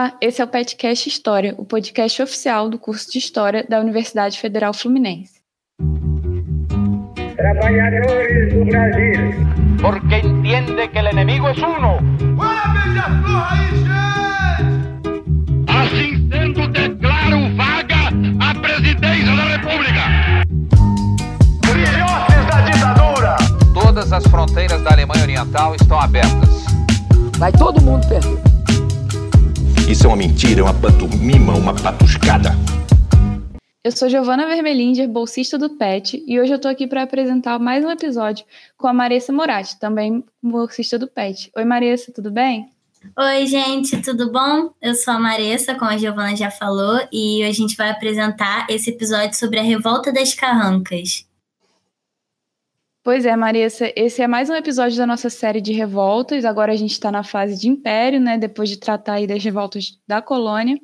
Olá, esse é o Petcast História, o podcast oficial do curso de História da Universidade Federal Fluminense. Trabalhadores do Brasil. Porque entende que o inimigo é uno. Assim sendo, declaro vaga a presidência da República. Filhotes da ditadura. Todas as fronteiras da Alemanha Oriental estão abertas. Vai todo mundo perder. Isso é uma mentira, é uma pantomima, uma patuscada. Eu sou Giovana Vermelinger, bolsista do PET, e hoje eu tô aqui para apresentar mais um episódio com a Marissa Moratti, também bolsista do PET. Oi, Marissa, tudo bem? Oi, gente, tudo bom? Eu sou a Marissa, como a Giovana já falou, e hoje a gente vai apresentar esse episódio sobre a Revolta das Carrancas. Pois é, Marissa, esse é mais um episódio da nossa série de revoltas. Agora a gente está na fase de império, né? Depois de tratar aí das revoltas da colônia.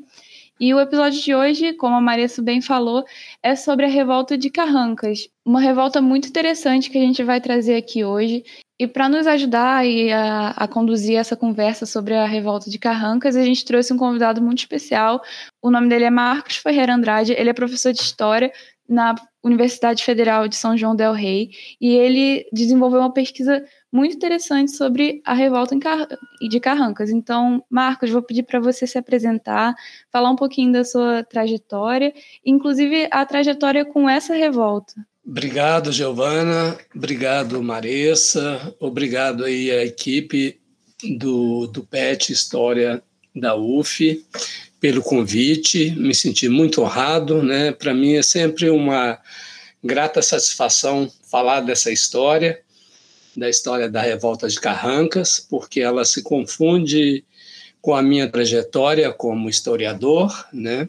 E o episódio de hoje, como a Marissa bem falou, é sobre a revolta de Carrancas. Uma revolta muito interessante que a gente vai trazer aqui hoje. E para nos ajudar a, a, conduzir essa conversa sobre a revolta de Carrancas, a gente trouxe um convidado muito especial. O nome dele é Marcos Ferreira Andrade, ele é professor de História na Universidade Federal de São João del Rei e ele desenvolveu uma pesquisa muito interessante sobre a revolta Car de Carrancas. Então, Marcos, vou pedir para você se apresentar, falar um pouquinho da sua trajetória, inclusive a trajetória com essa revolta. Obrigado, Giovana. Obrigado, Marissa. Obrigado aí à equipe do, do PET História da UF pelo convite, me senti muito honrado, né? Para mim é sempre uma grata satisfação falar dessa história, da história da revolta de Carrancas, porque ela se confunde com a minha trajetória como historiador, né?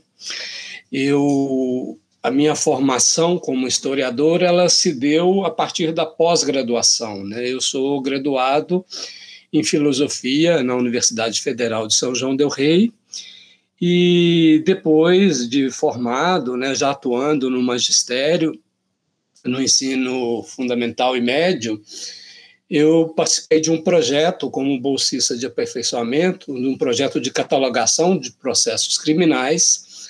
Eu a minha formação como historiador ela se deu a partir da pós-graduação, né? Eu sou graduado em filosofia na Universidade Federal de São João del Rei e depois de formado, né, já atuando no magistério, no ensino fundamental e médio, eu participei de um projeto como bolsista de aperfeiçoamento, de um projeto de catalogação de processos criminais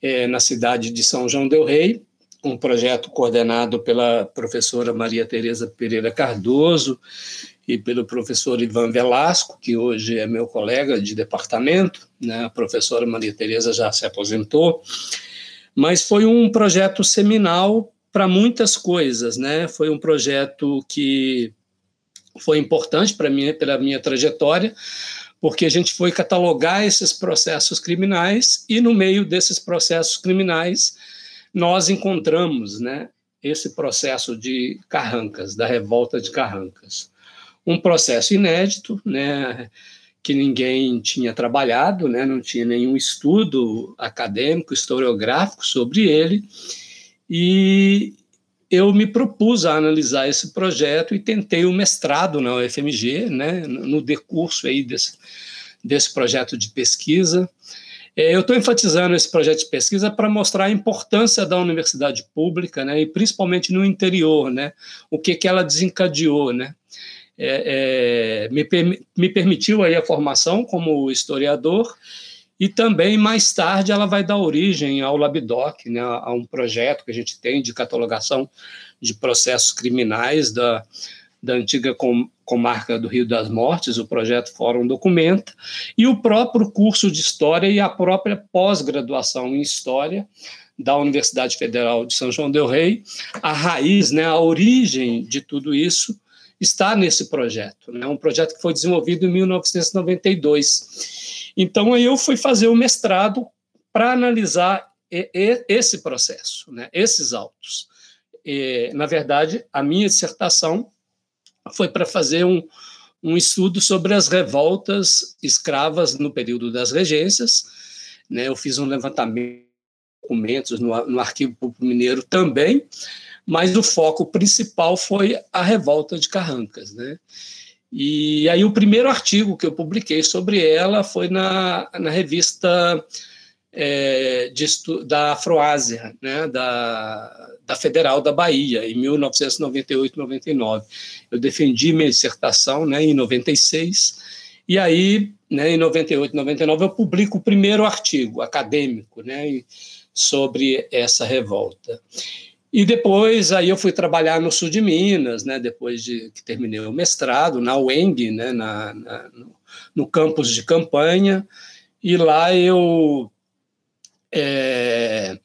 é, na cidade de São João del Rei, um projeto coordenado pela professora Maria Tereza Pereira Cardoso e pelo professor Ivan Velasco, que hoje é meu colega de departamento, né? a professora Maria Tereza já se aposentou, mas foi um projeto seminal para muitas coisas, né? Foi um projeto que foi importante para mim, pela minha trajetória, porque a gente foi catalogar esses processos criminais e no meio desses processos criminais nós encontramos, né, esse processo de Carrancas, da revolta de Carrancas um processo inédito, né, que ninguém tinha trabalhado, né, não tinha nenhum estudo acadêmico, historiográfico sobre ele, e eu me propus a analisar esse projeto e tentei o um mestrado na UFMG, né, no decurso aí desse, desse projeto de pesquisa. É, eu estou enfatizando esse projeto de pesquisa para mostrar a importância da universidade pública, né, e principalmente no interior, né, o que, que ela desencadeou, né é, é, me, me permitiu aí a formação como historiador e também mais tarde ela vai dar origem ao Labdoc, né, a um projeto que a gente tem de catalogação de processos criminais da, da antiga com, comarca do Rio das Mortes, o projeto Fórum Documenta, e o próprio curso de História e a própria pós-graduação em História da Universidade Federal de São João del Rei, a raiz, né, a origem de tudo isso está nesse projeto, né? um projeto que foi desenvolvido em 1992. Então, aí eu fui fazer o mestrado para analisar esse processo, né? esses autos. E, na verdade, a minha dissertação foi para fazer um, um estudo sobre as revoltas escravas no período das regências. Né? Eu fiz um levantamento de documentos no, no Arquivo Público Mineiro também, mas o foco principal foi a revolta de Carrancas, né? E aí o primeiro artigo que eu publiquei sobre ela foi na, na revista é, de, da Afroásia, né, da, da Federal da Bahia, em 1998-99. Eu defendi minha dissertação né, em 96 E aí, né, em 98, 99, eu publico o primeiro artigo acadêmico né, sobre essa revolta. E depois aí eu fui trabalhar no sul de Minas, né, depois de que terminei o mestrado, na UENG, né, na, na no, no campus de campanha, e lá eu é,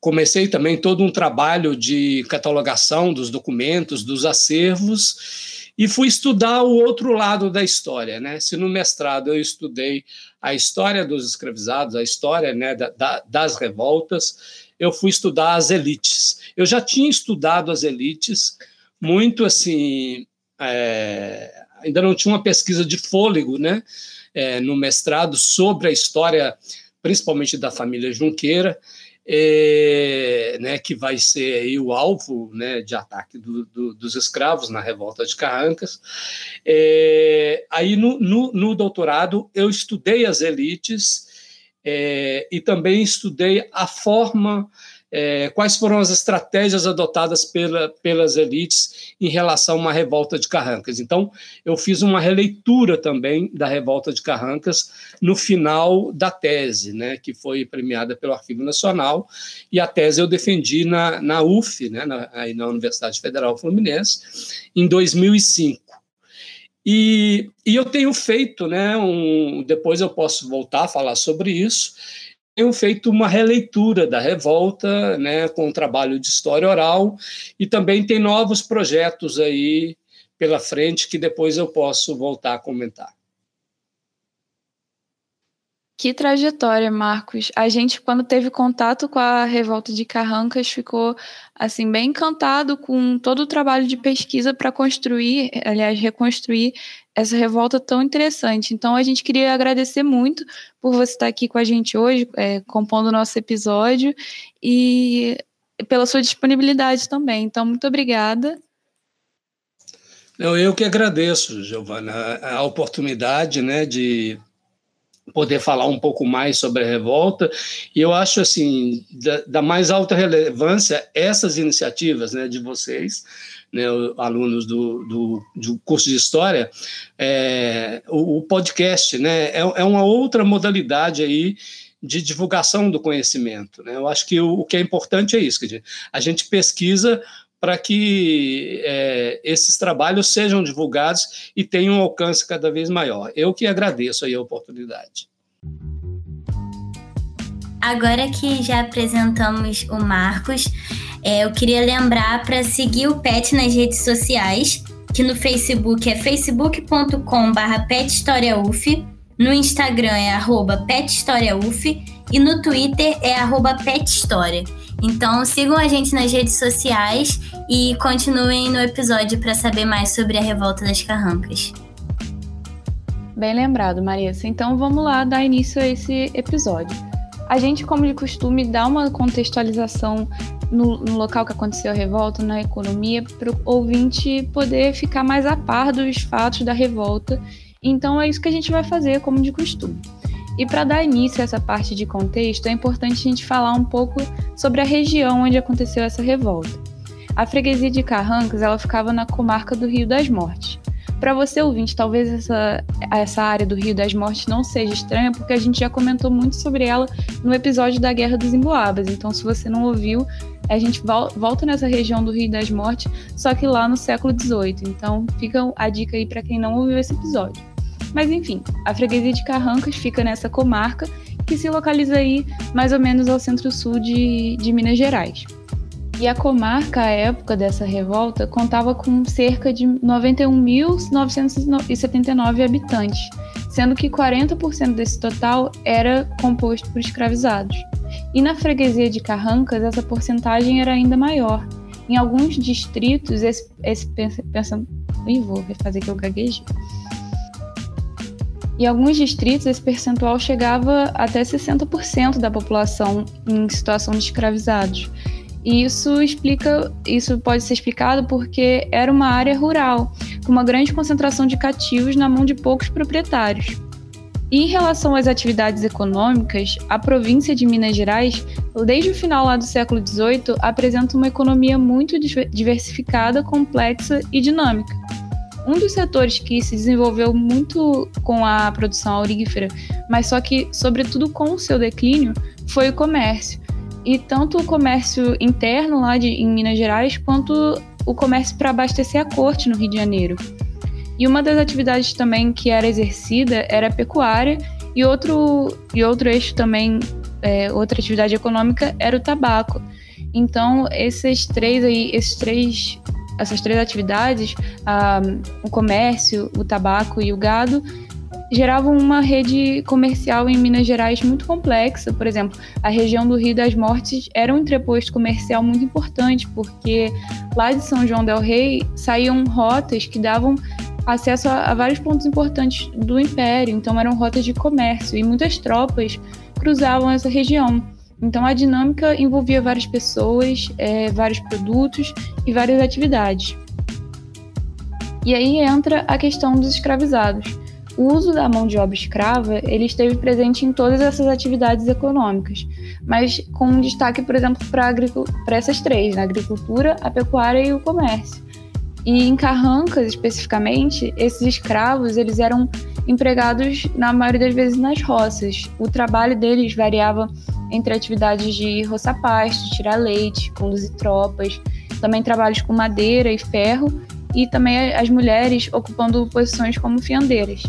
comecei também todo um trabalho de catalogação dos documentos, dos acervos, e fui estudar o outro lado da história. Né? Se no mestrado eu estudei a história dos escravizados, a história né, da, da, das revoltas, eu fui estudar as elites. Eu já tinha estudado as elites, muito assim, é, ainda não tinha uma pesquisa de fôlego, né, é, no mestrado sobre a história, principalmente da família Junqueira, é, né, que vai ser aí o alvo né, de ataque do, do, dos escravos na revolta de Carrancas. É, aí no, no, no, doutorado eu estudei as elites é, e também estudei a forma, é, quais foram as estratégias adotadas pela, pelas elites em relação a uma revolta de Carrancas. Então, eu fiz uma releitura também da revolta de Carrancas no final da tese, né, que foi premiada pelo Arquivo Nacional, e a tese eu defendi na, na UF, né, na, aí na Universidade Federal Fluminense, em 2005. E, e eu tenho feito, né, um, depois eu posso voltar a falar sobre isso, tenho feito uma releitura da revolta, né, com um trabalho de história oral, e também tem novos projetos aí pela frente que depois eu posso voltar a comentar. Que trajetória, Marcos. A gente, quando teve contato com a revolta de Carrancas, ficou assim bem encantado com todo o trabalho de pesquisa para construir, aliás, reconstruir essa revolta tão interessante. Então, a gente queria agradecer muito por você estar aqui com a gente hoje, é, compondo o nosso episódio e pela sua disponibilidade também. Então, muito obrigada. Eu que agradeço, Giovana, a oportunidade né, de poder falar um pouco mais sobre a revolta. E eu acho assim da, da mais alta relevância essas iniciativas, né, de vocês, né, alunos do, do, do, curso de história, é, o, o, podcast, né, é, é, uma outra modalidade aí de divulgação do conhecimento. Né? Eu acho que o, o que é importante é isso, que a gente pesquisa para que é, esses trabalhos sejam divulgados e tenham um alcance cada vez maior. Eu que agradeço aí a oportunidade. Agora que já apresentamos o Marcos, é, eu queria lembrar para seguir o PET nas redes sociais, que no Facebook é facebook.com.br pethistoriauf, no Instagram é pethistoriauf e no Twitter é arroba pethistoria. Então sigam a gente nas redes sociais e continuem no episódio para saber mais sobre a revolta das carrancas. Bem lembrado, Marisa. Então vamos lá dar início a esse episódio. A gente, como de costume, dá uma contextualização no, no local que aconteceu a revolta, na economia, para o ouvinte poder ficar mais a par dos fatos da revolta. Então é isso que a gente vai fazer, como de costume. E para dar início a essa parte de contexto, é importante a gente falar um pouco sobre a região onde aconteceu essa revolta. A freguesia de Carrancas ela ficava na comarca do Rio das Mortes. Para você ouvinte, talvez essa, essa área do Rio das Mortes não seja estranha, porque a gente já comentou muito sobre ela no episódio da Guerra dos Emboabas. Então, se você não ouviu, a gente volta nessa região do Rio das Mortes, só que lá no século XVIII. Então, fica a dica aí para quem não ouviu esse episódio. Mas enfim, a freguesia de Carrancas fica nessa comarca que se localiza aí mais ou menos ao centro-sul de, de Minas Gerais. E a comarca, à época dessa revolta, contava com cerca de 91.979 habitantes, sendo que 40% desse total era composto por escravizados. E na freguesia de Carrancas, essa porcentagem era ainda maior. Em alguns distritos, esse, esse pensa, Ih, vou refazer que eu gaguejei. Em alguns distritos, esse percentual chegava até 60% da população em situação de escravizados. E isso explica, isso pode ser explicado porque era uma área rural, com uma grande concentração de cativos na mão de poucos proprietários. E em relação às atividades econômicas, a província de Minas Gerais, desde o final lá do século XVIII, apresenta uma economia muito diversificada, complexa e dinâmica. Um dos setores que se desenvolveu muito com a produção aurífera, mas só que, sobretudo com o seu declínio, foi o comércio. E tanto o comércio interno lá de, em Minas Gerais, quanto o comércio para abastecer a corte no Rio de Janeiro. E uma das atividades também que era exercida era a pecuária, e outro, e outro eixo também, é, outra atividade econômica, era o tabaco. Então, esses três aí, esses três, essas três atividades, o comércio, o tabaco e o gado, geravam uma rede comercial em Minas Gerais muito complexa. Por exemplo, a região do Rio das Mortes era um entreposto comercial muito importante, porque lá de São João del Rei saíam rotas que davam acesso a, a vários pontos importantes do Império, então eram rotas de comércio e muitas tropas cruzavam essa região. Então a dinâmica envolvia várias pessoas, é, vários produtos e várias atividades. E aí entra a questão dos escravizados. O uso da mão de obra escrava ele esteve presente em todas essas atividades econômicas, mas com um destaque, por exemplo, para essas três: a agricultura, a pecuária e o comércio. E em Carrancas, especificamente, esses escravos eles eram empregados na maioria das vezes nas roças. O trabalho deles variava entre atividades de roçar pasto, tirar leite, conduzir tropas, também trabalhos com madeira e ferro e também as mulheres ocupando posições como fiandeiras.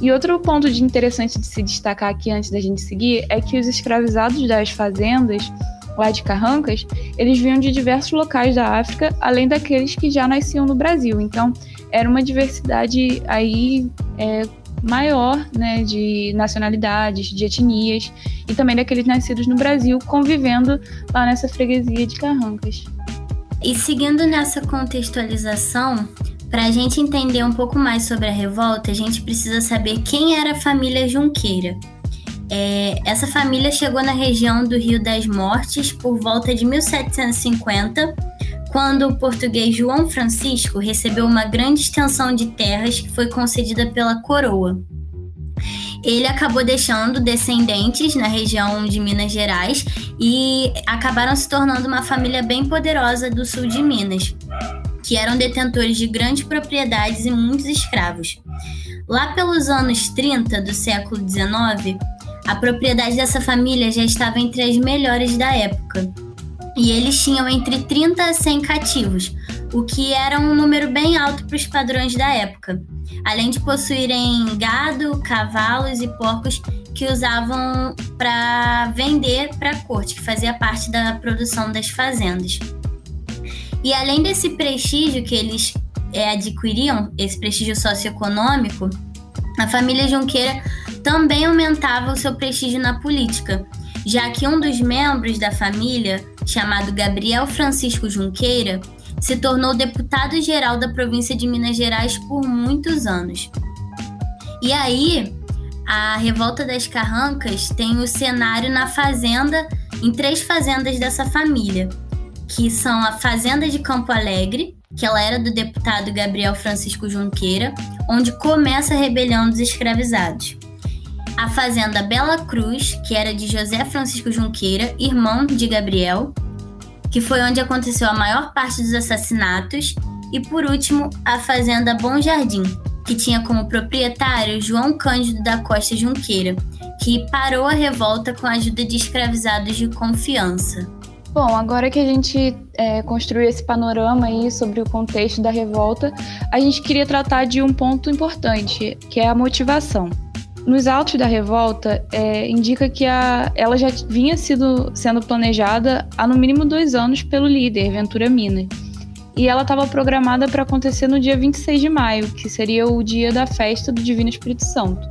E outro ponto de interessante de se destacar aqui antes da gente seguir é que os escravizados das fazendas lá de Carrancas, eles vinham de diversos locais da África, além daqueles que já nasciam no Brasil. Então, era uma diversidade aí é, maior, né, de nacionalidades, de etnias e também daqueles nascidos no Brasil convivendo lá nessa freguesia de Carrancas. E seguindo nessa contextualização, para a gente entender um pouco mais sobre a revolta, a gente precisa saber quem era a família Junqueira. É, essa família chegou na região do Rio das Mortes por volta de 1750, quando o português João Francisco recebeu uma grande extensão de terras que foi concedida pela coroa. Ele acabou deixando descendentes na região de Minas Gerais e acabaram se tornando uma família bem poderosa do sul de Minas, que eram detentores de grandes propriedades e muitos escravos. Lá pelos anos 30 do século XIX, a propriedade dessa família já estava entre as melhores da época. E eles tinham entre 30 a 100 cativos, o que era um número bem alto para os padrões da época, além de possuírem gado, cavalos e porcos que usavam para vender para a corte, que fazia parte da produção das fazendas. E além desse prestígio que eles é, adquiriam, esse prestígio socioeconômico, a família Junqueira também aumentava o seu prestígio na política, já que um dos membros da família, chamado Gabriel Francisco Junqueira, se tornou deputado-geral da província de Minas Gerais por muitos anos. E aí, a Revolta das Carrancas tem o cenário na fazenda, em três fazendas dessa família, que são a Fazenda de Campo Alegre, que ela era do deputado Gabriel Francisco Junqueira, onde começa a rebelião dos escravizados a fazenda Bela Cruz, que era de José Francisco Junqueira, irmão de Gabriel, que foi onde aconteceu a maior parte dos assassinatos, e por último, a fazenda Bom Jardim, que tinha como proprietário João Cândido da Costa Junqueira, que parou a revolta com a ajuda de escravizados de confiança. Bom, agora que a gente é, construiu esse panorama aí sobre o contexto da revolta, a gente queria tratar de um ponto importante, que é a motivação. Nos autos da revolta, é, indica que a, ela já vinha sido, sendo planejada há no mínimo dois anos pelo líder, Ventura Minas. E ela estava programada para acontecer no dia 26 de maio, que seria o dia da festa do Divino Espírito Santo.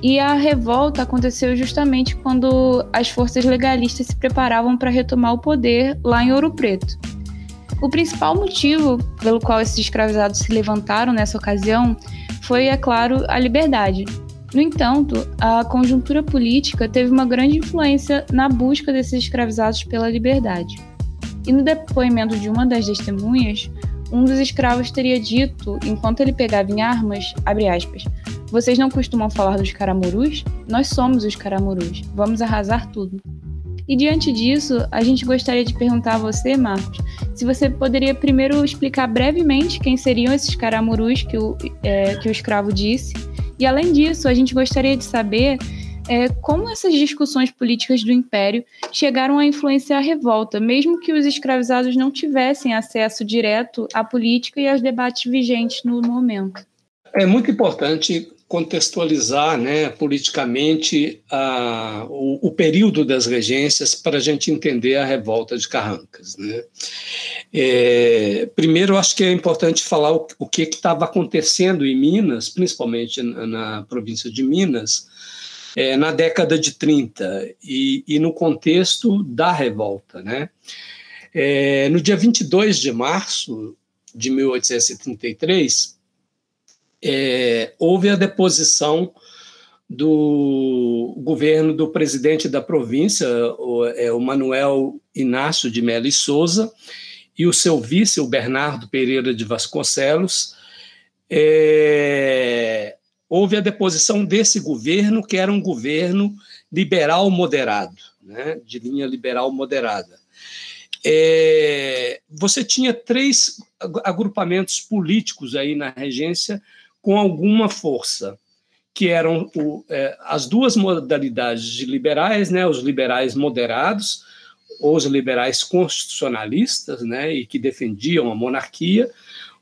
E a revolta aconteceu justamente quando as forças legalistas se preparavam para retomar o poder lá em Ouro Preto. O principal motivo pelo qual esses escravizados se levantaram nessa ocasião foi, é claro, a liberdade. No entanto, a conjuntura política teve uma grande influência na busca desses escravizados pela liberdade. E no depoimento de uma das testemunhas, um dos escravos teria dito, enquanto ele pegava em armas, aspas, vocês não costumam falar dos caramurus? Nós somos os caramurus. Vamos arrasar tudo. E diante disso, a gente gostaria de perguntar a você, Marcos, se você poderia primeiro explicar brevemente quem seriam esses caramurus que o, é, que o escravo disse. E além disso, a gente gostaria de saber é, como essas discussões políticas do Império chegaram a influenciar a revolta, mesmo que os escravizados não tivessem acesso direto à política e aos debates vigentes no momento. É muito importante contextualizar né, politicamente a, o, o, período das regências para a gente entender a revolta de Carrancas. Né? É, primeiro, acho que é importante falar o, o que estava acontecendo em Minas, principalmente na, na província de Minas, é, na década de 30 e, e, no contexto da revolta. Né? É, no dia 22 de março de 1833, é, houve a deposição do governo do presidente da província, o, é, o Manuel Inácio de Melo e Souza, e o seu vice, o Bernardo Pereira de Vasconcelos. É, houve a deposição desse governo, que era um governo liberal moderado, né, de linha liberal moderada. É, você tinha três agrupamentos políticos aí na regência com alguma força, que eram o, é, as duas modalidades de liberais, né, os liberais moderados, ou os liberais constitucionalistas, né, e que defendiam a monarquia,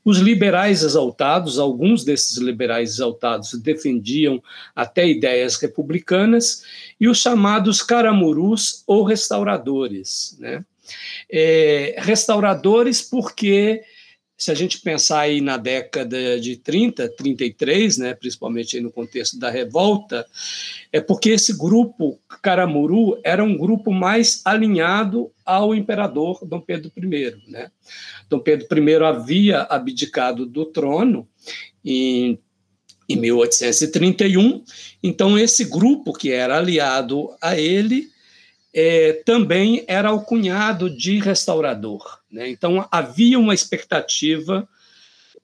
os liberais exaltados, alguns desses liberais exaltados defendiam até ideias republicanas, e os chamados caramurus ou restauradores. Né? É, restauradores porque se a gente pensar aí na década de 30, 33, né, principalmente no contexto da revolta, é porque esse grupo Caramuru era um grupo mais alinhado ao imperador Dom Pedro I. Né? Dom Pedro I havia abdicado do trono em, em 1831, então esse grupo que era aliado a ele é, também era o cunhado de restaurador. Né? Então, havia uma expectativa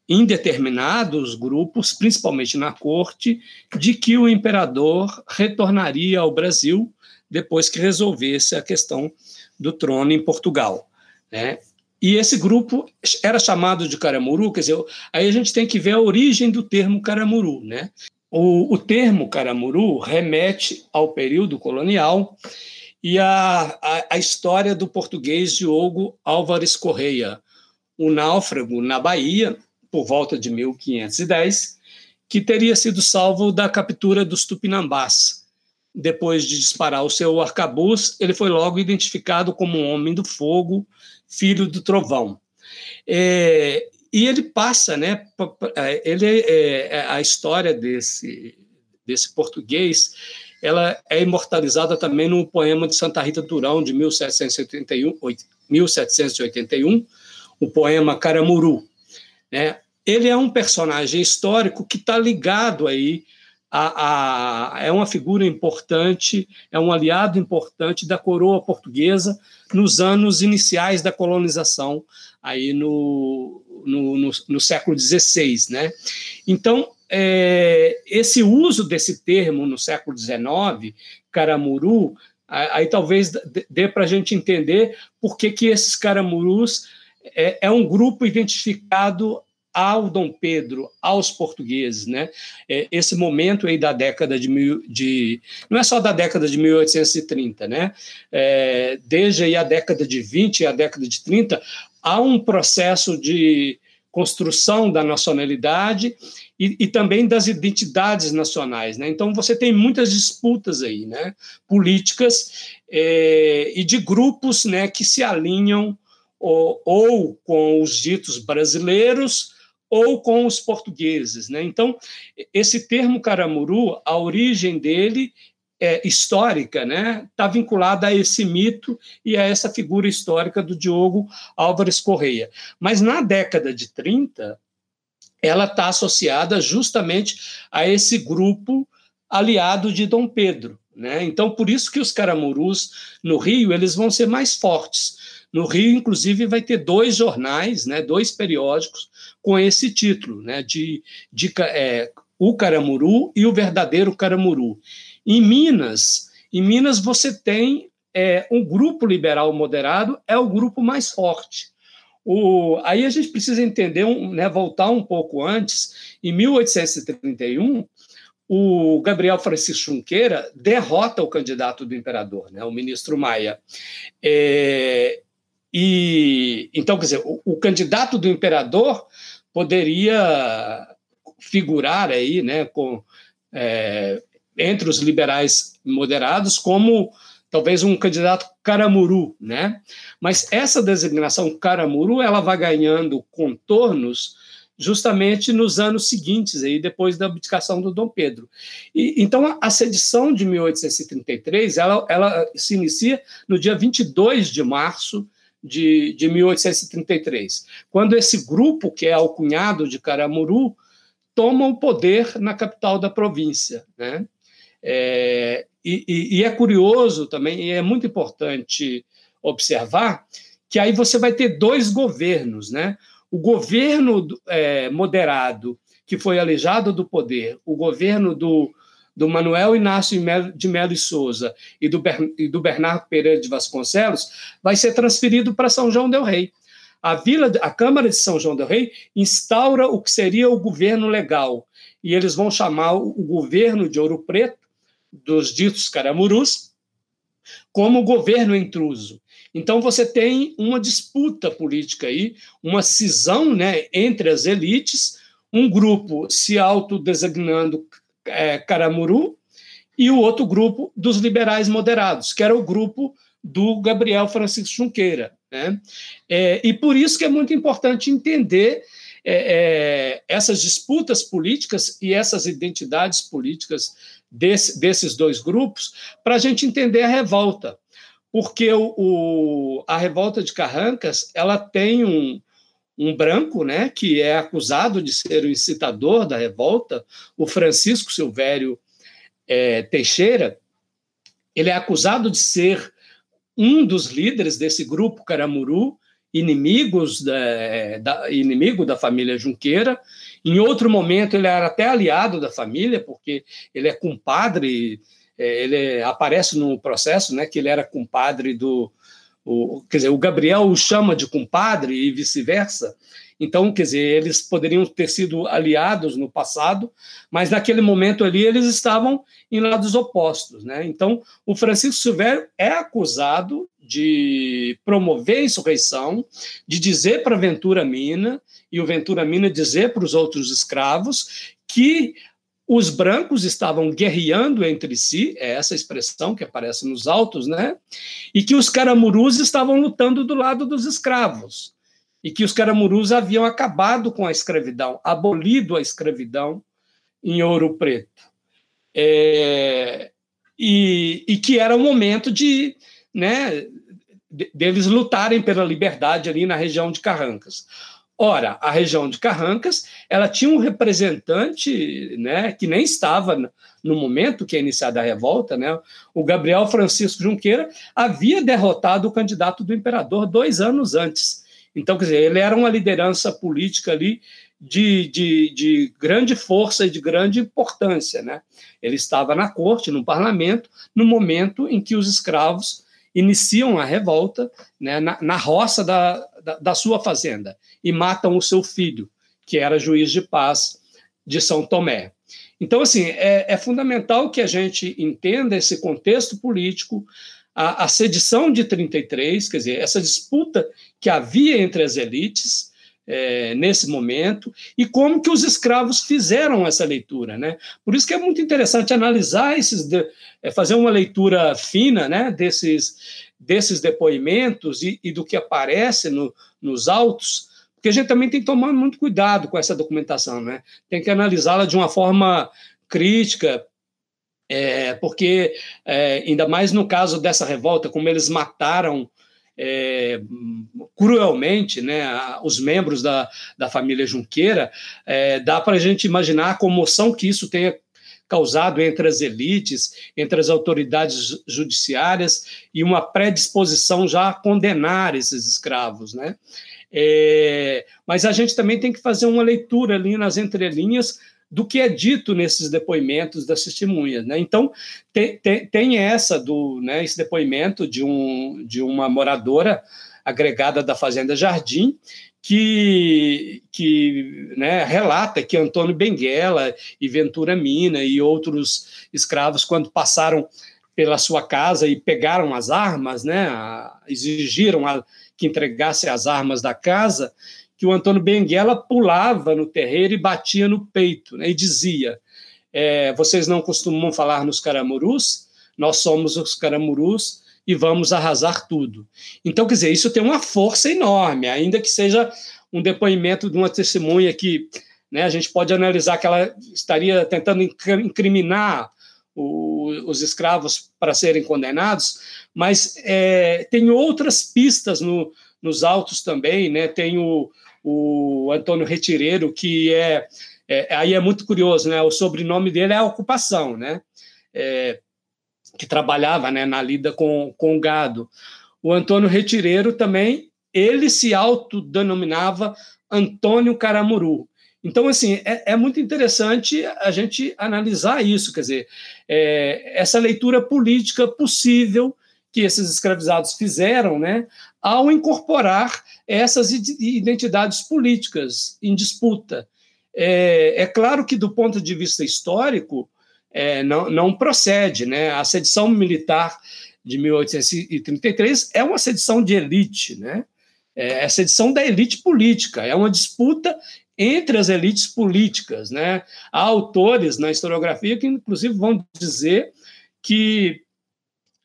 em determinados grupos, principalmente na corte, de que o imperador retornaria ao Brasil depois que resolvesse a questão do trono em Portugal. Né? E esse grupo era chamado de Caramuru, quer dizer, aí a gente tem que ver a origem do termo Caramuru. Né? O, o termo Caramuru remete ao período colonial e a, a, a história do português Diogo Álvares Correia, um náufrago na Bahia, por volta de 1510, que teria sido salvo da captura dos tupinambás. Depois de disparar o seu arcabuz, ele foi logo identificado como um homem do fogo, filho do trovão. É, e ele passa, né? Ele é, é a história desse desse português ela é imortalizada também no poema de Santa Rita Durão, de 1781, 1781 o poema Caramuru. Né? Ele é um personagem histórico que está ligado aí a, a, é uma figura importante, é um aliado importante da coroa portuguesa nos anos iniciais da colonização, aí no, no, no, no século XVI. Né? Então, é, esse uso desse termo no século XIX, caramuru, aí talvez dê para a gente entender por que, que esses caramurus é, é, um grupo identificado ao Dom Pedro, aos portugueses, né? É, esse momento aí da década de, mil, de não é só da década de 1830, né? É, desde aí a década de 20 e a década de 30 há um processo de construção da nacionalidade e, e, também das identidades nacionais. Né? Então, você tem muitas disputas aí, né? políticas é, e de grupos né, que se alinham ou, ou, com os ditos brasileiros ou com os portugueses. Né? Então, esse termo caramuru, a origem dele é, histórica, né, está vinculada a esse mito e a essa figura histórica do Diogo Álvares Correia. Mas na década de 30, ela está associada justamente a esse grupo aliado de Dom Pedro. Né? Então, por isso que os caramurus no Rio eles vão ser mais fortes. No Rio, inclusive, vai ter dois jornais, né, dois periódicos com esse título, né, de, de é, o Caramuru e o verdadeiro Caramuru. Em Minas, em Minas você tem é, um grupo liberal moderado, é o grupo mais forte. O, aí a gente precisa entender, um, né, voltar um pouco antes. Em 1831, o Gabriel Francisco Junqueira derrota o candidato do imperador, né, o ministro Maia. É, e então, quer dizer, o, o, candidato do imperador poderia figurar aí, né, com é, entre os liberais moderados como talvez um candidato caramuru, né? Mas essa designação caramuru ela vai ganhando contornos justamente nos anos seguintes, aí depois da abdicação do Dom Pedro. E, então a sedição de 1833 ela, ela se inicia no dia 22 de março de, de 1833, quando esse grupo que é alcunhado de Caramuru toma o poder na capital da província, né? É, e, e, é curioso também, e é muito importante observar, que aí você vai ter dois governos, né? O governo é, moderado, que foi aleijado do poder, o governo do, do Manuel Inácio de Melo e Souza e do, e do Bernardo Pereira de Vasconcelos, vai ser transferido para São João del Rei. A vila, a Câmara de São João del Rei instaura o que seria o governo legal, e eles vão chamar o governo de Ouro Preto dos ditos caramurus como governo intruso. Então você tem uma disputa política aí, uma cisão né, entre as elites, um grupo se autodesignando é, caramuru e o outro grupo dos liberais moderados, que era o grupo do Gabriel Francisco Junqueira. Né? É, e por isso que é muito importante entender é, é, essas disputas políticas e essas identidades políticas desse, desses dois grupos para a gente entender a revolta. Porque o, o, a revolta de Carrancas ela tem um, um branco, né, que é acusado de ser o incitador da revolta, o Francisco Silvério é, Teixeira, ele é acusado de ser um dos líderes desse grupo Caramuru, inimigos da, da, inimigo da família Junqueira. Em outro momento, ele era até aliado da família, porque ele é compadre, é, ele aparece no processo né, que ele era compadre do. O, quer dizer, o Gabriel o chama de compadre e vice-versa. Então, quer dizer, eles poderiam ter sido aliados no passado, mas naquele momento ali eles estavam em lados opostos. Né? Então, o Francisco Silvério é acusado de promover a insurreição, de dizer para Ventura Mina, e o Ventura Mina dizer para os outros escravos que os brancos estavam guerreando entre si, é essa expressão que aparece nos autos, né? E que os caramurus estavam lutando do lado dos escravos. E que os caramurus haviam acabado com a escravidão, abolido a escravidão em Ouro Preto. É, e, e que era o momento de, né, deles lutarem pela liberdade ali na região de Carrancas. Ora, a região de Carrancas, ela tinha um representante, né, que nem estava no momento que é iniciada a revolta, né? O Gabriel Francisco Junqueira havia derrotado o candidato do imperador dois anos antes. Então, quer dizer, ele era uma liderança política ali de, de, de grande força e de grande importância, né? Ele estava na corte, no parlamento, no momento em que os escravos iniciam a revolta né, na, na, roça da, da, da, sua fazenda e matam o seu filho, que era juiz de paz de São Tomé. Então, assim, é, é fundamental que a gente entenda esse contexto político, a, a sedição de 33, quer dizer, essa disputa que havia entre as elites, é, nesse momento e como que os escravos fizeram essa leitura, né? Por isso que é muito interessante analisar esses, de, é, fazer uma leitura fina, né, desses desses depoimentos e, e do que aparece no, nos autos, porque a gente também tem que tomar muito cuidado com essa documentação, né? Tem que analisá-la de uma forma crítica, é, porque é, ainda mais no caso dessa revolta, como eles mataram é, cruelmente né, os membros da, da família Junqueira, é, dá para a gente imaginar a comoção que isso tenha causado entre as elites, entre as autoridades judiciárias e uma predisposição já a condenar esses escravos, né? É, mas a gente também tem que fazer uma leitura ali nas entrelinhas do que é dito nesses depoimentos das testemunhas. Né? Então, tem, tem, tem, essa do né, esse depoimento de, um, de uma moradora agregada da Fazenda Jardim, que, que né, relata que Antônio Benguela e Ventura Mina e outros escravos, quando passaram pela sua casa e pegaram as armas, né, exigiram a, que entregasse as armas da casa, que o Antônio Benguela pulava no terreiro e batia no peito né, e dizia: é, Vocês não costumam falar nos caramurus? Nós somos os caramurus e vamos arrasar tudo. Então, quer dizer, isso tem uma força enorme, ainda que seja um depoimento de uma testemunha que né, a gente pode analisar que ela estaria tentando incriminar o, os escravos para serem condenados, mas é, tem outras pistas no, nos autos também, né? Tem o, o Antônio Retireiro, que é, é, aí é muito curioso, né? O sobrenome dele é ocupação, né? É, que trabalhava né, na lida com, com gado. O Antônio Retireiro também, ele se autodenominava Antônio Caramuru. Então, assim, é, é, muito interessante a gente analisar isso, quer dizer, é, essa leitura política possível que esses escravizados fizeram, né, ao incorporar essas identidades políticas em disputa. É, é claro que, do ponto de vista histórico, é, não, não procede. Né? A sedição militar de 1833 é uma sedição de elite, né? é a sedição da elite política, é uma disputa entre as elites políticas. Né? Há autores na historiografia que, inclusive, vão dizer que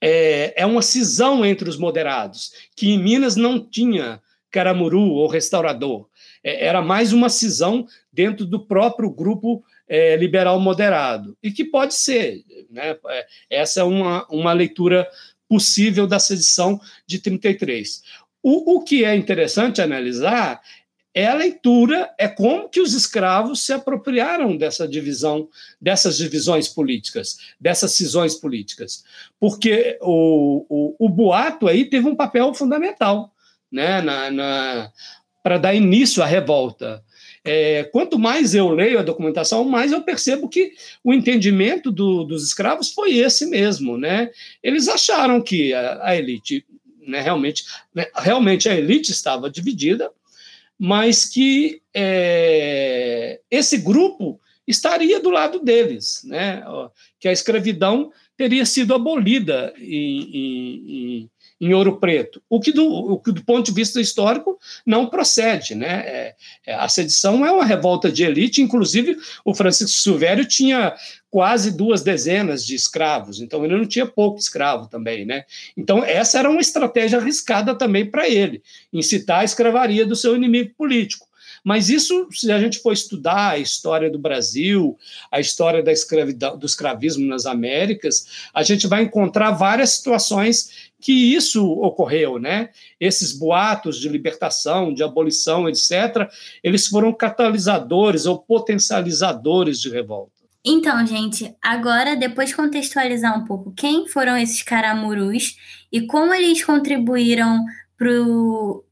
é, é uma cisão entre os moderados, que em Minas não tinha caramuru ou restaurador, é, era mais uma cisão dentro do próprio grupo é, liberal moderado, e que pode ser. Né? É, essa é uma, uma leitura possível da sedição de 33. O, o que é interessante analisar é a leitura, é como que os escravos se apropriaram dessa divisão, dessas divisões políticas, dessas cisões políticas. Porque o, o, o boato aí teve um papel fundamental né, na, na para dar início à revolta é, quanto mais eu leio a documentação, mais eu percebo que o entendimento do, dos escravos foi esse mesmo, né? Eles acharam que a, a elite, né, realmente, né, realmente a elite estava dividida, mas que é, esse grupo estaria do lado deles, né? Que a escravidão teria sido abolida em, em, em Ouro Preto, o que, do, o que do ponto de vista histórico não procede. Né? É, é, a sedição é uma revolta de elite, inclusive o Francisco Silvério tinha quase duas dezenas de escravos, então ele não tinha pouco escravo também. Né? Então essa era uma estratégia arriscada também para ele, incitar a escravaria do seu inimigo político. Mas isso, se a gente for estudar a história do Brasil, a história da escravidão, do escravismo nas Américas, a gente vai encontrar várias situações que isso ocorreu, né? Esses boatos de libertação, de abolição, etc., eles foram catalisadores ou potencializadores de revolta. Então, gente, agora, depois de contextualizar um pouco quem foram esses caramurus e como eles contribuíram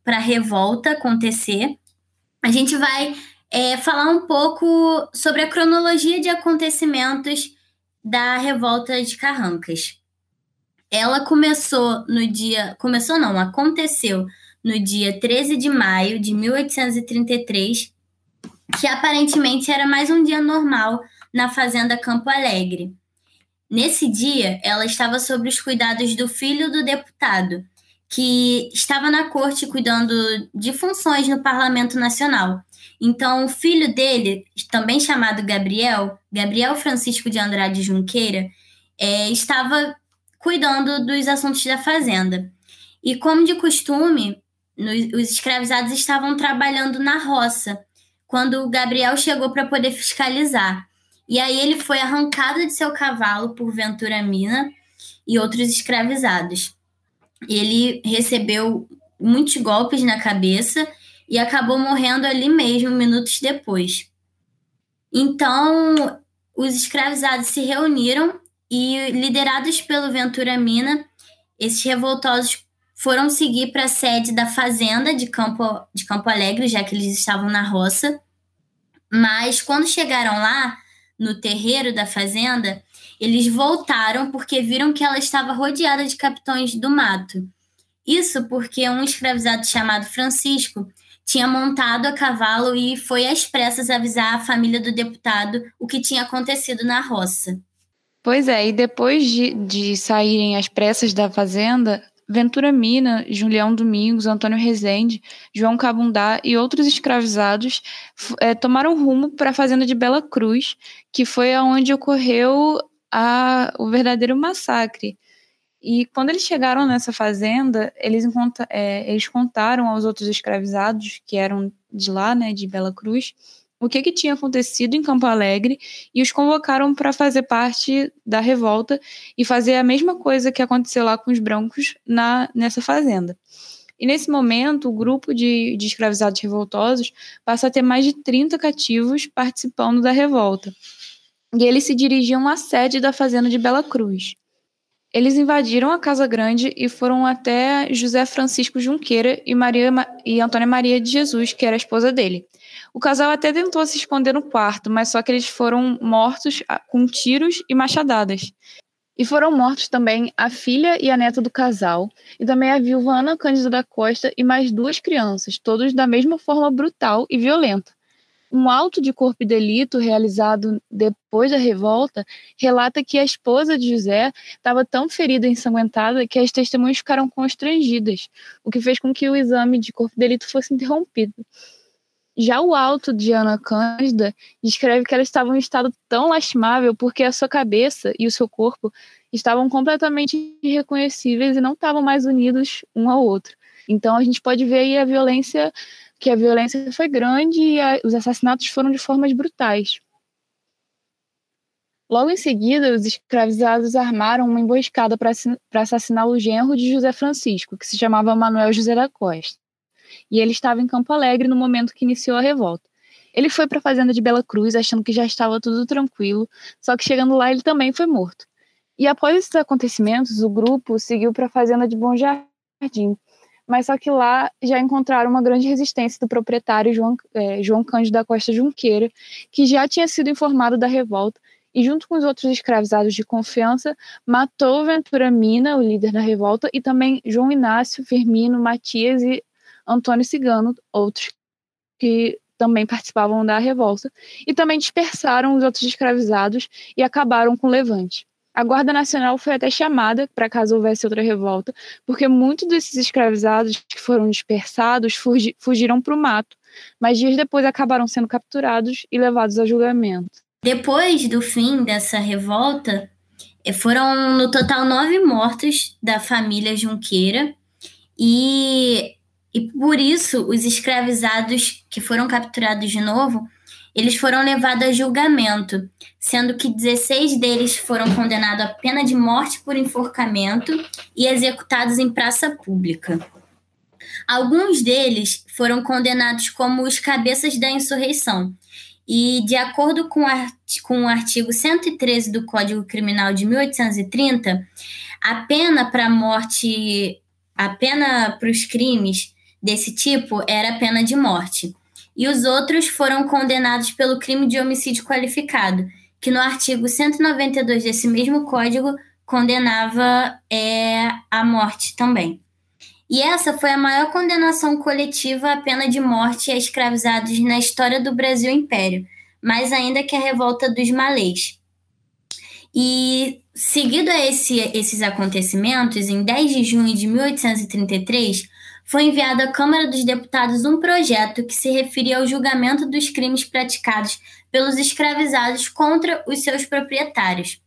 para a revolta acontecer, a gente vai é, falar um pouco sobre a cronologia de acontecimentos da revolta de Carrancas. Ela começou no dia. Começou, não, aconteceu no dia 13 de maio de 1833, que aparentemente era mais um dia normal na Fazenda Campo Alegre. Nesse dia, ela estava sob os cuidados do filho do deputado, que estava na corte cuidando de funções no Parlamento Nacional. Então, o filho dele, também chamado Gabriel, Gabriel Francisco de Andrade Junqueira, é, estava cuidando dos assuntos da fazenda. E como de costume, os escravizados estavam trabalhando na roça, quando o Gabriel chegou para poder fiscalizar. E aí ele foi arrancado de seu cavalo por Ventura Mina e outros escravizados. Ele recebeu muitos golpes na cabeça e acabou morrendo ali mesmo minutos depois. Então, os escravizados se reuniram e, liderados pelo Ventura Mina, esses revoltosos foram seguir para a sede da fazenda de Campo, de Campo Alegre, já que eles estavam na roça. Mas quando chegaram lá, no terreiro da fazenda, eles voltaram porque viram que ela estava rodeada de capitões do mato. Isso porque um escravizado chamado Francisco tinha montado a cavalo e foi às pressas avisar a família do deputado o que tinha acontecido na roça. Pois é, e depois de, de saírem às pressas da fazenda, Ventura Mina, Julião Domingos, Antônio Rezende, João Cabundá e outros escravizados é, tomaram rumo para a fazenda de Bela Cruz, que foi onde ocorreu a, o verdadeiro massacre. E quando eles chegaram nessa fazenda, eles, é, eles contaram aos outros escravizados, que eram de lá, né, de Bela Cruz, o que, que tinha acontecido em Campo Alegre e os convocaram para fazer parte da revolta e fazer a mesma coisa que aconteceu lá com os brancos na, nessa fazenda. E nesse momento, o grupo de, de escravizados revoltosos passa a ter mais de 30 cativos participando da revolta. E eles se dirigiam à sede da fazenda de Bela Cruz. Eles invadiram a Casa Grande e foram até José Francisco Junqueira e, Maria, e Antônia Maria de Jesus, que era a esposa dele. O casal até tentou se esconder no quarto, mas só que eles foram mortos ah, com tiros e machadadas. E foram mortos também a filha e a neta do casal, e também a viúva Ana Cândida da Costa e mais duas crianças, todos da mesma forma brutal e violenta. Um auto de corpo e delito realizado depois da revolta relata que a esposa de José estava tão ferida e ensanguentada que as testemunhas ficaram constrangidas, o que fez com que o exame de corpo e delito fosse interrompido. Já o auto de Ana Cândida descreve que ela estava em um estado tão lastimável porque a sua cabeça e o seu corpo estavam completamente irreconhecíveis e não estavam mais unidos um ao outro. Então a gente pode ver aí a violência que a violência foi grande e a, os assassinatos foram de formas brutais. Logo em seguida, os escravizados armaram uma emboscada para assassinar o genro de José Francisco, que se chamava Manuel José da Costa. E ele estava em Campo Alegre no momento que iniciou a revolta. Ele foi para a fazenda de Bela Cruz achando que já estava tudo tranquilo, só que chegando lá ele também foi morto. E após esses acontecimentos, o grupo seguiu para a fazenda de Bom Jardim, mas só que lá já encontraram uma grande resistência do proprietário João, é, João Cândido da Costa Junqueira, que já tinha sido informado da revolta e, junto com os outros escravizados de confiança, matou Ventura Mina, o líder da revolta, e também João Inácio, Firmino, Matias e Antônio Cigano, outros que também participavam da revolta, e também dispersaram os outros escravizados e acabaram com o levante. A Guarda Nacional foi até chamada para caso houvesse outra revolta, porque muitos desses escravizados que foram dispersados fugi fugiram para o mato, mas dias depois acabaram sendo capturados e levados a julgamento. Depois do fim dessa revolta, eh, foram no total nove mortos da família Junqueira, e, e por isso os escravizados que foram capturados de novo eles foram levados a julgamento, sendo que 16 deles foram condenados à pena de morte por enforcamento e executados em praça pública. Alguns deles foram condenados como os cabeças da insurreição, e, de acordo com, com o artigo 113 do Código Criminal de 1830, a pena para morte, a pena para os crimes desse tipo era a pena de morte e os outros foram condenados pelo crime de homicídio qualificado, que no artigo 192 desse mesmo código condenava é, a morte também. E essa foi a maior condenação coletiva à pena de morte a escravizados na história do Brasil Império, mais ainda que a revolta dos malês. E seguido a esse, esses acontecimentos, em 10 de junho de 1833, foi enviado à Câmara dos Deputados um projeto que se referia ao julgamento dos crimes praticados pelos escravizados contra os seus proprietários.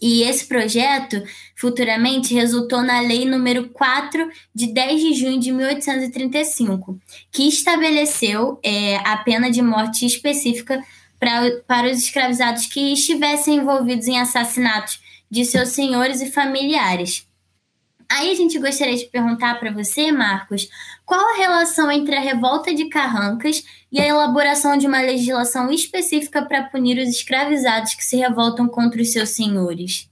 E esse projeto futuramente resultou na Lei número 4 de 10 de junho de 1835, que estabeleceu é, a pena de morte específica pra, para os escravizados que estivessem envolvidos em assassinatos de seus senhores e familiares. Aí a gente gostaria de perguntar para você, Marcos, qual a relação entre a revolta de Carrancas e a elaboração de uma legislação específica para punir os escravizados que se revoltam contra os seus senhores?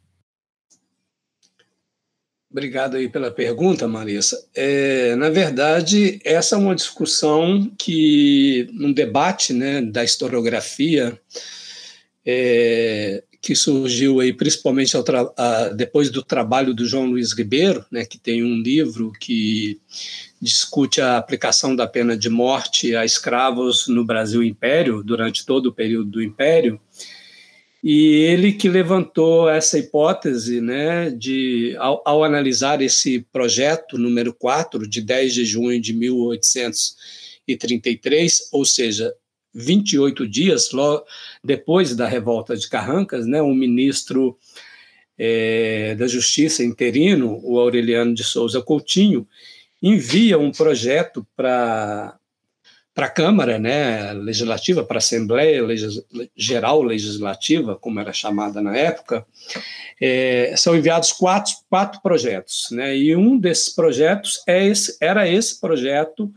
Obrigado aí pela pergunta, Marissa. É, na verdade, essa é uma discussão que, num debate né, da historiografia, é, que surgiu aí principalmente a, depois do trabalho do João Luiz Ribeiro, né, que tem um livro que discute a aplicação da pena de morte a escravos no Brasil Império, durante todo o período do Império, e ele que levantou essa hipótese, né, de, ao, ao, analisar esse projeto número 4, de 10 de junho de 1833, ou seja, 28 dias depois da revolta de Carrancas, né, um ministro é, da Justiça interino, o Aureliano de Souza Coutinho, envia um projeto para para a Câmara né, Legislativa, para a Assembleia Legis Geral Legislativa, como era chamada na época, é, são enviados quatro, quatro projetos. Né, e um desses projetos é esse, era esse projeto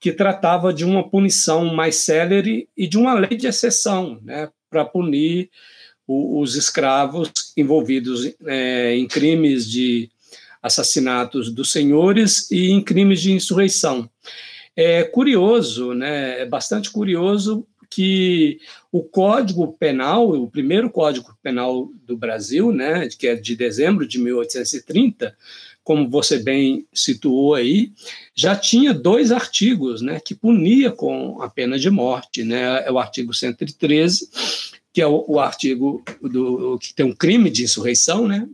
que tratava de uma punição mais célere e de uma lei de exceção né, para punir o, os escravos envolvidos é, em crimes de assassinatos dos senhores e em crimes de insurreição. É curioso, né, é bastante curioso que o Código Penal, o primeiro Código Penal do Brasil, né, que é de dezembro de 1830, como você bem situou aí, já tinha dois artigos, né, que punia com a pena de morte, né, é o artigo 113, que é o, o artigo do que tem um crime de insurreição, né,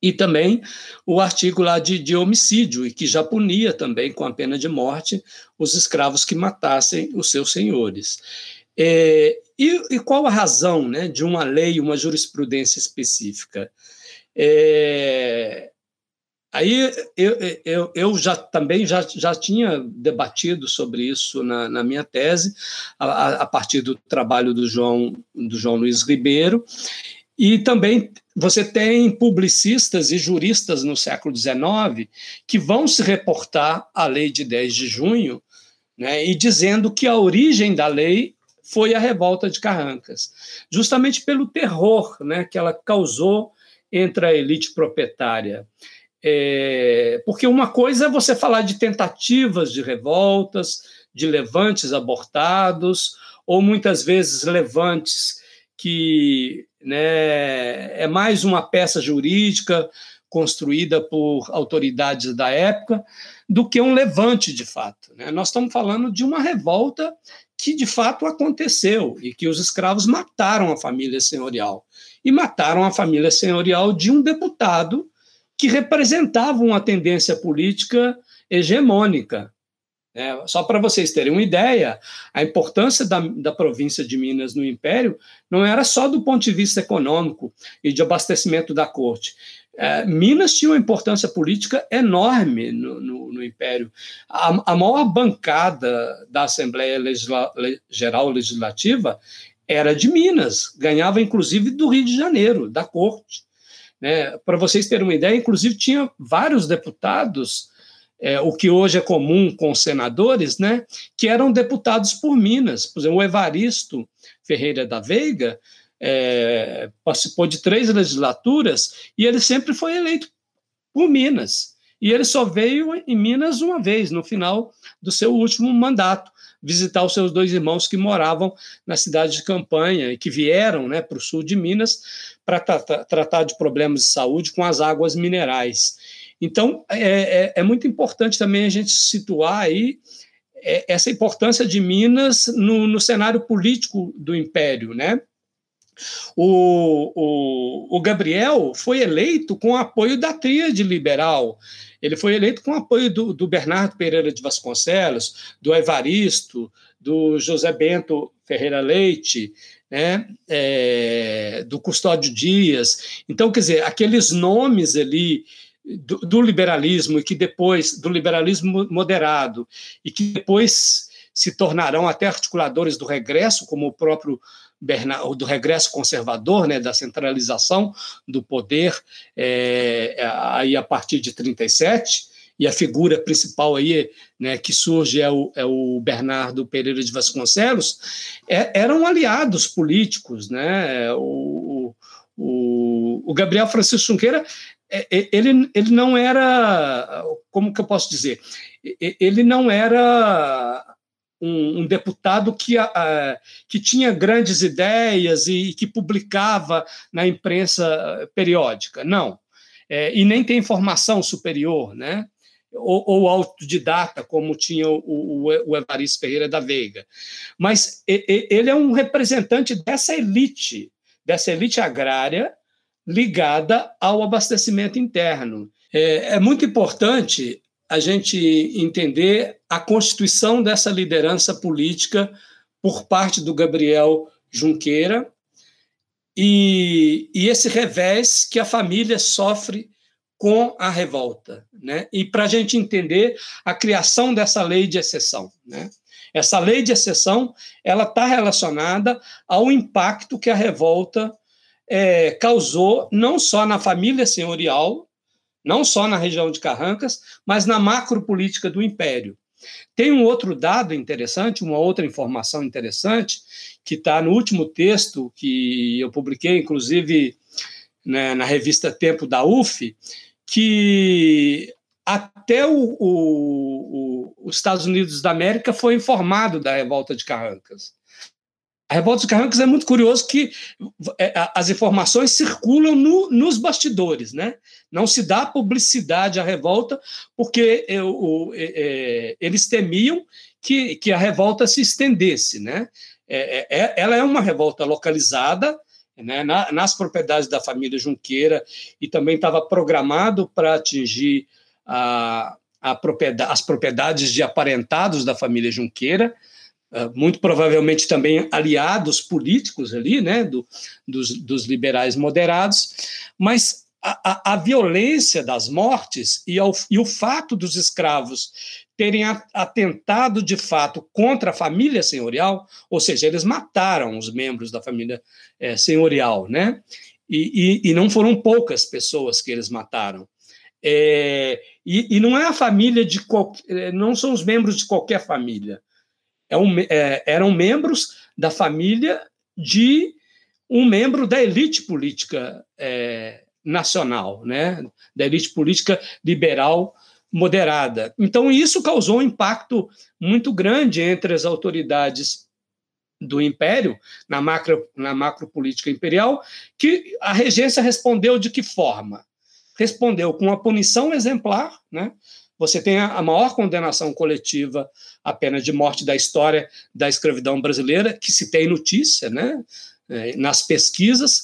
e também o artigo lá de, de, homicídio, e que já punia também com a pena de morte os escravos que matassem os seus senhores. É, e, e, qual a razão né, de uma lei, uma jurisprudência específica? É, aí eu, eu, eu, já também já, já tinha debatido sobre isso na, na minha tese, a, a partir do trabalho do João, do João Luiz Ribeiro, e também você tem publicistas e juristas no século XIX que vão se reportar à lei de 10 de junho né, e dizendo que a origem da lei foi a revolta de Carrancas, justamente pelo terror né, que ela causou entre a elite proprietária. É, porque uma coisa é você falar de tentativas de revoltas, de levantes abortados, ou muitas vezes levantes que né, é mais uma peça jurídica construída por autoridades da época do que um levante de fato. Né? Nós estamos falando de uma revolta que de fato aconteceu e que os escravos mataram a família senhorial e mataram a família senhorial de um deputado que representava uma tendência política hegemônica é, só para vocês terem uma ideia, a importância da, da província de Minas no Império não era só do ponto de vista econômico e de abastecimento da corte. É, Minas tinha uma importância política enorme no, no, no Império. A, a, maior bancada da Assembleia Legisla, Geral Legislativa era de Minas, ganhava inclusive do Rio de Janeiro, da corte. Né? Para vocês terem uma ideia, inclusive tinha vários deputados é, o que hoje é comum com os senadores, né, que eram deputados por Minas. Por exemplo, o Evaristo Ferreira da Veiga é, participou de três legislaturas e ele sempre foi eleito por Minas. E ele só veio em Minas uma vez, no final do seu último mandato, visitar os seus dois irmãos que moravam na cidade de Campanha e que vieram né, para o sul de Minas para tratar de problemas de saúde com as águas minerais. Então, é, é, é muito importante também a gente situar aí é, essa importância de Minas no, no cenário político do Império, né? O, o, o, Gabriel foi eleito com apoio da tríade liberal. Ele foi eleito com apoio do, do Bernardo Pereira de Vasconcelos, do Evaristo, do José Bento Ferreira Leite, né, é, do Custódio Dias. Então, quer dizer, aqueles nomes ali do, do liberalismo e que depois do liberalismo moderado e que depois se tornarão até articuladores do regresso, como o próprio Do regresso conservador, né, da centralização do poder é, aí a partir de 37, e a figura principal aí né, que surge é o, é o Bernardo Pereira de Vasconcelos, é, eram aliados políticos. Né, o, o, o Gabriel Francisco Junqueira é, é, ele, ele não era, como que eu posso dizer, ele não era um, um deputado que, que tinha grandes ideias e, que publicava na imprensa periódica. Não. É, e nem tem formação superior, né? Ou, ou autodidata, como tinha o, o, o, Evaristo Ferreira da Veiga. Mas ele é um representante dessa elite, dessa elite agrária ligada ao abastecimento interno. É, é muito importante a gente entender a constituição dessa liderança política por parte do Gabriel Junqueira e, e esse revés que a família sofre com a revolta, né? E para a gente entender a criação dessa lei de exceção, né? Essa lei de exceção ela está relacionada ao impacto que a revolta é, causou não só na família senhorial não só na região de Carrancas, mas na macropolítica do Império. Tem um outro dado interessante, uma outra informação interessante, que está no último texto que eu publiquei, inclusive né, na revista Tempo da UF, que até o, o, os Estados Unidos da América foi informado da revolta de Carrancas. A revolta de Carrancas é muito curioso que é, as informações circulam no, nos bastidores, né? Não se dá publicidade à revolta porque eu, é, é, eles temiam que, que a revolta se estendesse, né? É, é, ela é uma revolta localizada né, na, nas propriedades da família Junqueira e também estava programado para atingir a, a propriedade, as propriedades de aparentados da família Junqueira, muito provavelmente também aliados políticos ali, né, do, dos, dos liberais moderados, mas a, a, a, violência das mortes e, ao, e o fato dos escravos terem atentado de fato contra a família senhorial, ou seja, eles mataram os membros da família é, senhorial, né? E, e, e, não foram poucas pessoas que eles mataram. É, e, não é a família de qualquer, não são os membros de qualquer família é um, é, eram membros da família de um membro da elite política é, nacional, né? da elite política liberal moderada. Então, isso causou um impacto muito grande entre as autoridades do Império, na macro, na macropolítica imperial, que a regência respondeu de que forma? Respondeu com a punição exemplar, né? Você tem a maior condenação coletiva à pena de morte da história da escravidão brasileira, que se tem notícia, né? É, nas pesquisas,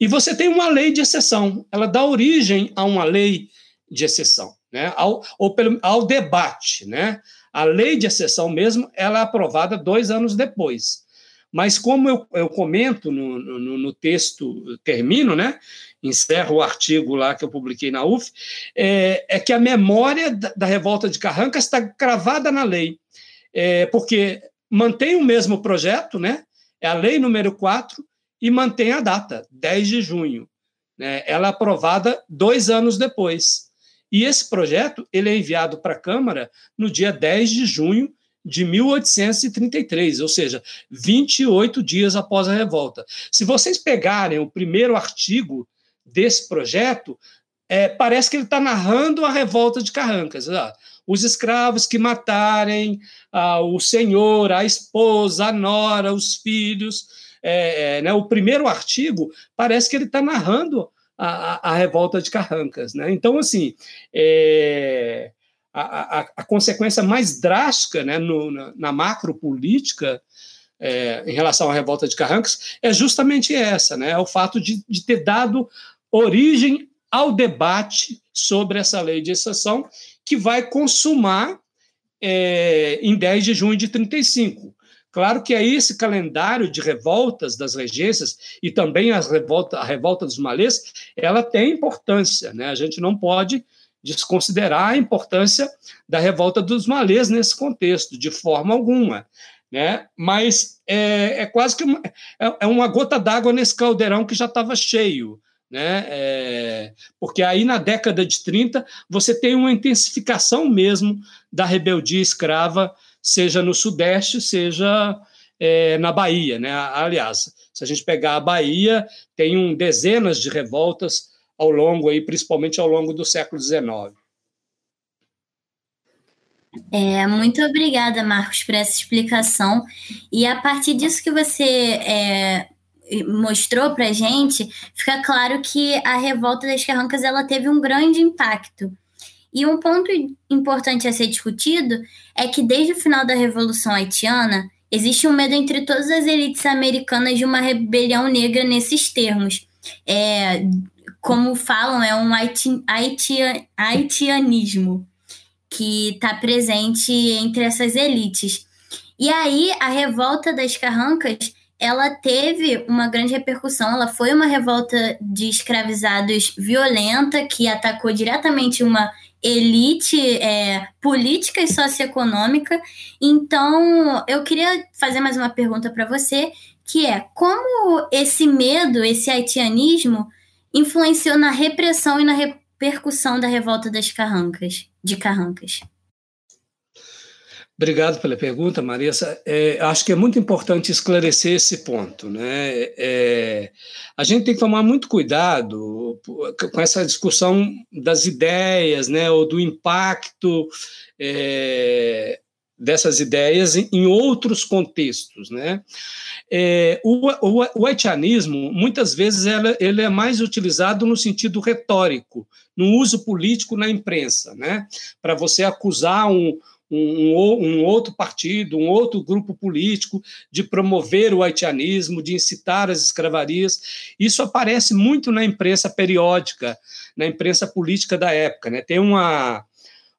e você tem uma lei de exceção. Ela dá origem a uma lei de exceção, né? ao, ou pelo, ao debate. Né? A lei de exceção mesmo ela é aprovada dois anos depois. Mas como eu, eu comento no, no, no texto, termino, né? encerro o artigo lá que eu publiquei na UF, é, é que a memória da, da, revolta de Carrancas está cravada na lei, é, porque mantém o mesmo projeto, né? é a lei número 4, e mantém a data, 10 de junho. Né? Ela é aprovada dois anos depois. E esse projeto ele é enviado para a Câmara no dia 10 de junho de 1833, ou seja, 28 dias após a revolta. Se vocês pegarem o primeiro artigo desse projeto, é, parece que ele está narrando a revolta de Carrancas. Ah, os escravos que matarem ah, o senhor, a esposa, a nora, os filhos. É, é, né, o primeiro artigo parece que ele está narrando a, a, a, revolta de Carrancas. Né? Então, assim, é, a, a, a consequência mais drástica né, no, na, na macropolítica é, em relação à revolta de Carrancas é justamente essa, né, é o fato de, de ter dado origem ao debate sobre essa lei de exceção, que vai consumar é, em 10 de junho de 35. Claro que aí esse calendário de revoltas das regências e também revolta, a revolta dos malês, ela tem importância, né? A gente não pode desconsiderar a importância da revolta dos malês nesse contexto, de forma alguma. Né? Mas é, é quase que uma, é, é uma gota d'água nesse caldeirão que já estava cheio. Né? É, porque aí na década de 30 você tem uma intensificação mesmo da rebeldia escrava, seja no Sudeste, seja é, na Bahia. Né? Aliás, se a gente pegar a Bahia, tem um, dezenas de revoltas ao longo aí, principalmente ao longo do século XIX. É, muito obrigada, Marcos, por essa explicação. E a partir disso que você é, mostrou para gente, fica claro que a revolta das Carrancas ela teve um grande impacto. E um ponto importante a ser discutido é que desde o final da Revolução Haitiana existe um medo entre todas as elites americanas de uma rebelião negra nesses termos. É, como falam, é um haiti, haitianismo que está presente entre essas elites. E aí a revolta das Carrancas ela teve uma grande repercussão. Ela foi uma revolta de escravizados violenta que atacou diretamente uma elite é, política e socioeconômica. Então, eu queria fazer mais uma pergunta para você, que é como esse medo, esse haitianismo, influenciou na repressão e na repercussão da revolta das Carrancas, de Carrancas? Obrigado pela pergunta, Marisa. É, acho que é muito importante esclarecer esse ponto. Né? É, a gente tem que tomar muito cuidado com essa discussão das ideias, né, ou do impacto é, dessas ideias em, outros contextos. Né? É, o, o, o, haitianismo, muitas vezes, ela, ele é mais utilizado no sentido retórico, no uso político na imprensa, né? para você acusar um um, um, outro partido, um outro grupo político, de promover o haitianismo, de incitar as escravarias. Isso aparece muito na imprensa periódica, na imprensa política da época. Né? Tem uma,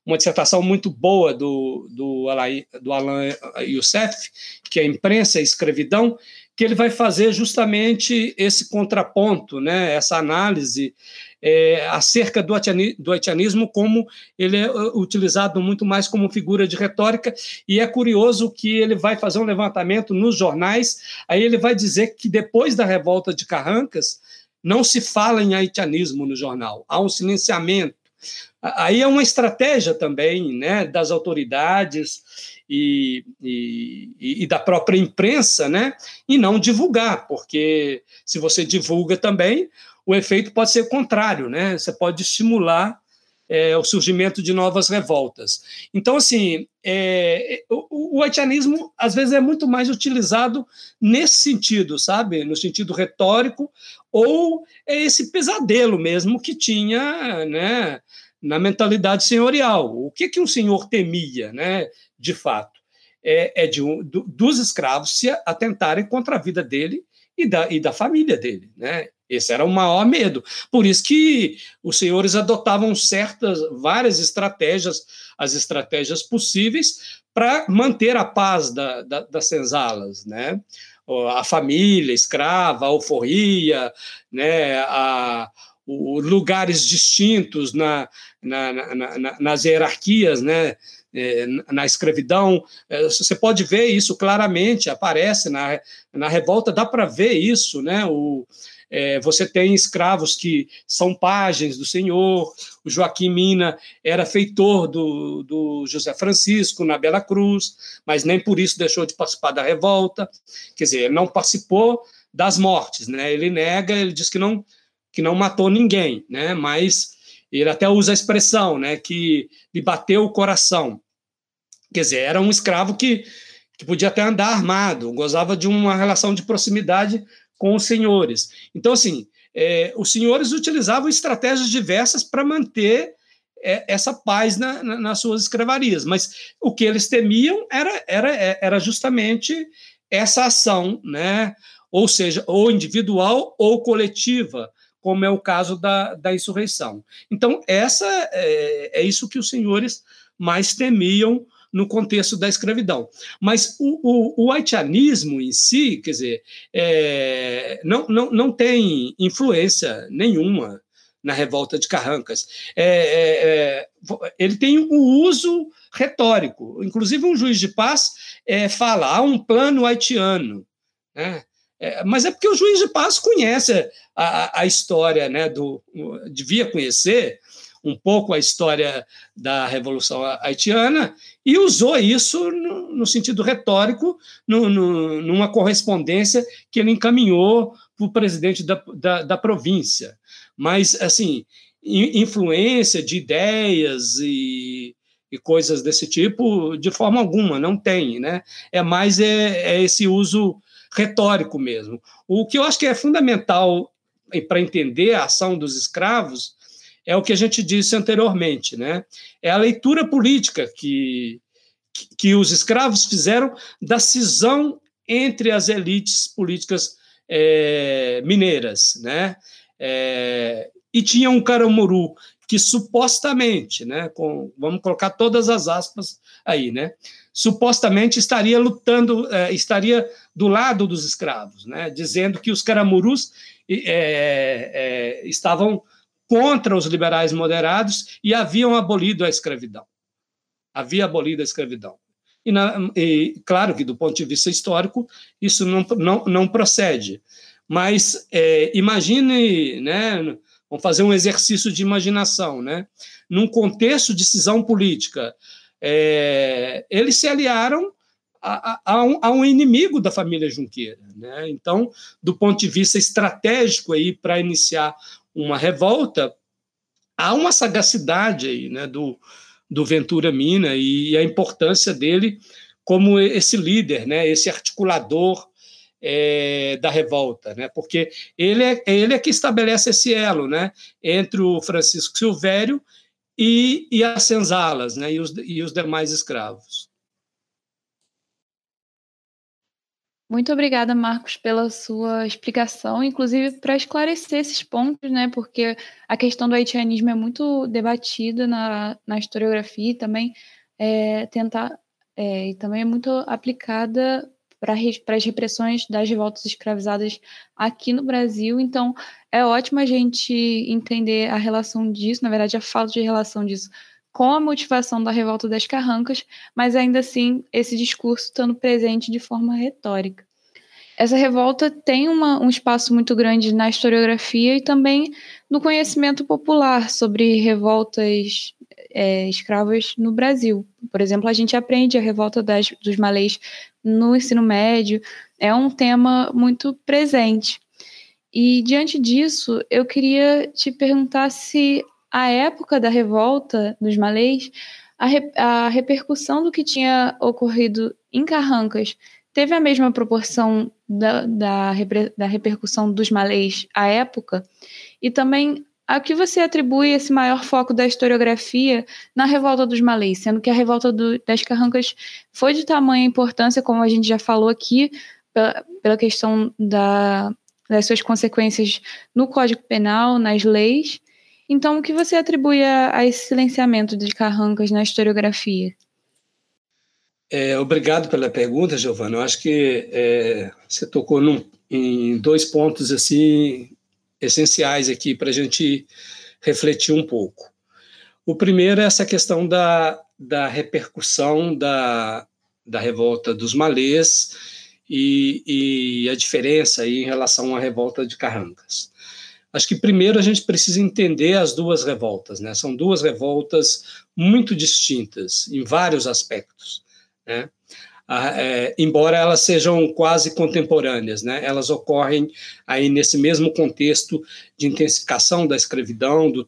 uma dissertação muito boa do, do, Alain, do Alain Youssef, que é Imprensa e Escravidão, que ele vai fazer justamente esse contraponto, né? essa análise é, acerca do, do haitianismo, como ele é uh, utilizado muito mais como figura de retórica, e é curioso que ele vai fazer um levantamento nos jornais, aí ele vai dizer que depois da revolta de Carrancas, não se fala em haitianismo no jornal, há um silenciamento. Aí é uma estratégia também né, das autoridades e, e, e, da própria imprensa, né, e não divulgar, porque se você divulga também, o efeito pode ser contrário, né? Você pode estimular é, o surgimento de novas revoltas. Então, assim, é, o, o haitianismo às vezes é muito mais utilizado nesse sentido, sabe? No sentido retórico, ou é esse pesadelo mesmo que tinha, né? Na mentalidade senhorial. O que, que um senhor temia, né? De fato, é, é de um, do, dos escravos se atentarem contra a vida dele e da, e da família dele, né? Esse era o maior medo. Por isso que os senhores adotavam certas, várias estratégias, as estratégias possíveis para manter a paz da, da, das senzalas, né? A família escrava, a alforria, né? A, lugares distintos na, na, na, nas hierarquias, né? É, na escravidão. É, você pode ver isso claramente, aparece na, na revolta, dá para ver isso, né? O, é, você tem escravos que são pajens do Senhor. O Joaquim Mina era feitor do, do José Francisco na Bela Cruz, mas nem por isso deixou de participar da revolta. Quer dizer, ele não participou das mortes, né? Ele nega, ele diz que não que não matou ninguém, né? Mas ele até usa a expressão, né? Que lhe bateu o coração. Quer dizer, era um escravo que, que podia até andar armado, gozava de uma relação de proximidade com os senhores. Então, assim, é, os senhores utilizavam estratégias diversas para manter é, essa paz na, na, nas suas escravarias, mas o que eles temiam era, era, é, era justamente essa ação, né? ou seja, ou individual ou coletiva, como é o caso da, da insurreição. Então, essa é, é isso que os senhores mais temiam no contexto da escravidão. Mas o, o, o haitianismo em si, quer dizer, é, não, não, não tem influência nenhuma na revolta de Carrancas. É, é, é ele tem o um uso retórico. Inclusive, um juiz de paz é, fala: há um plano haitiano. Né? É, mas é porque o juiz de paz conhece a, a história, né, do, devia conhecer um pouco a história da Revolução Haitiana e usou isso no, no sentido retórico, no, no, numa correspondência que ele encaminhou para o presidente da, da, da, província. Mas, assim, influência de ideias e, e coisas desse tipo, de forma alguma, não tem, né? É mais é, é esse uso retórico mesmo. O que eu acho que é fundamental para entender a ação dos escravos é o que a gente disse anteriormente, né? É a leitura política que, que os escravos fizeram da cisão entre as elites políticas é, mineiras, né? É, e tinha um caramuru que supostamente, né, com, vamos colocar todas as aspas aí, né, supostamente estaria lutando, é, estaria do lado dos escravos, né, dizendo que os caramurus é, é, estavam contra os liberais moderados e haviam abolido a escravidão. Havia abolido a escravidão. E, na, e, claro que, do ponto de vista histórico, isso não, não, não procede. Mas é, imagine, né, vamos fazer um exercício de imaginação, né? Num contexto de cisão política, é, eles se aliaram a, a, um, a, um, inimigo da família Junqueira, né? Então, do ponto de vista estratégico para iniciar uma revolta, há uma sagacidade aí, né, do, do Ventura Mina e a importância dele como esse líder, né, esse articulador é, da revolta, né, porque ele é, ele é que estabelece esse elo né, entre o Francisco Silvério e, e as senzalas né, e, os, e os demais escravos. Muito obrigada, Marcos, pela sua explicação, inclusive para esclarecer esses pontos, né? Porque a questão do haitianismo é muito debatida na, na historiografia e também é, tentar é, e também é muito aplicada para as repressões das revoltas escravizadas aqui no Brasil. Então, é ótimo a gente entender a relação disso, na verdade, a falta de relação disso com a motivação da revolta das carrancas, mas ainda assim esse discurso estando presente de forma retórica. Essa revolta tem uma, um espaço muito grande na historiografia e também no conhecimento popular sobre revoltas é, escravas no Brasil. Por exemplo, a gente aprende a revolta das, dos malês no ensino médio, é um tema muito presente. E diante disso, eu queria te perguntar se à época da revolta dos malês, a, re, a repercussão do que tinha ocorrido em Carrancas teve a mesma proporção da, da, da repercussão dos malês à época? E também a que você atribui esse maior foco da historiografia na revolta dos malês, sendo que a revolta do, das carrancas foi de tamanha importância, como a gente já falou aqui, pela, pela questão da, das suas consequências no Código Penal, nas leis, então, o que você atribui a, a esse silenciamento de Carrancas na historiografia? É, obrigado pela pergunta, Giovana. Eu acho que é, você tocou num, em dois pontos assim essenciais aqui para a gente refletir um pouco. O primeiro é essa questão da, da repercussão da, da revolta dos malês e, e a diferença em relação à revolta de Carrancas. Acho que primeiro a gente precisa entender as duas revoltas, né? São duas revoltas muito distintas em vários aspectos, né? é, embora elas sejam quase contemporâneas, né? Elas ocorrem aí nesse mesmo contexto de intensificação da escravidão, do,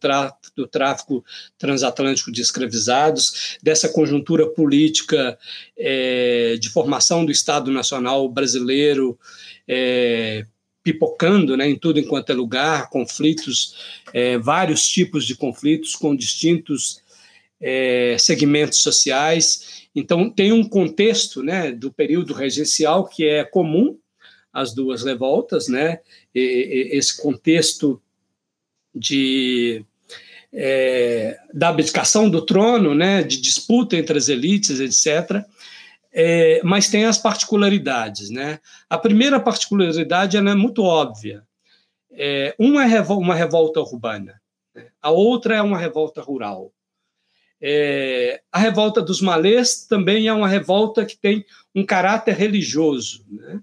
do tráfico transatlântico de escravizados, dessa conjuntura política é, de formação do Estado Nacional brasileiro é, pipocando né, em tudo enquanto é lugar, conflitos, é, vários tipos de conflitos com distintos é, segmentos sociais. Então, tem um contexto né, do período regencial que é comum às duas revoltas, né, e, e, esse contexto de é, da abdicação do trono, né, de disputa entre as elites, etc é, mas tem as particularidades. Né? A primeira particularidade é muito óbvia. É, uma é uma revolta urbana, né? a outra é uma revolta rural. É, a revolta dos malês também é uma revolta que tem um caráter religioso. Né?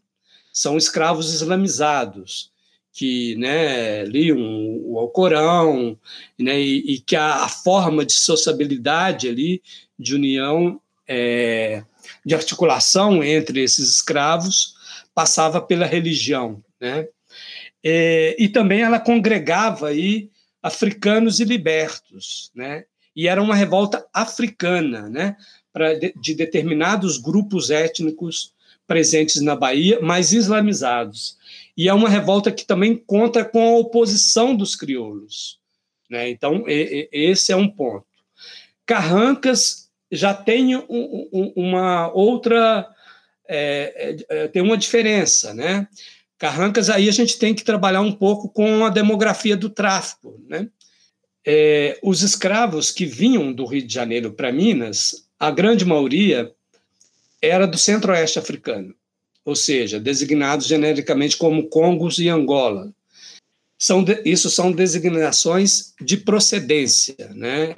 São escravos islamizados que né, liam o Alcorão né, e, e, que a, a, forma de sociabilidade ali, de união, é, de articulação entre esses escravos passava pela religião, né? E, e também ela congregava aí africanos e libertos, né? e era uma revolta africana, né, pra, de, de determinados grupos étnicos presentes na Bahia, mas islamizados. E é uma revolta que também conta com a oposição dos crioulos. Né? Então, e, e, esse é um ponto. Carrancas já tem um, um, uma outra. É, é, tem uma diferença, né? Carrancas, aí a gente tem que trabalhar um pouco com a demografia do tráfico, né? É, os escravos que vinham do Rio de Janeiro para Minas, a grande maioria era do centro-oeste africano, ou seja, designados genericamente como Congos e Angola. São de, isso são designações de procedência, né?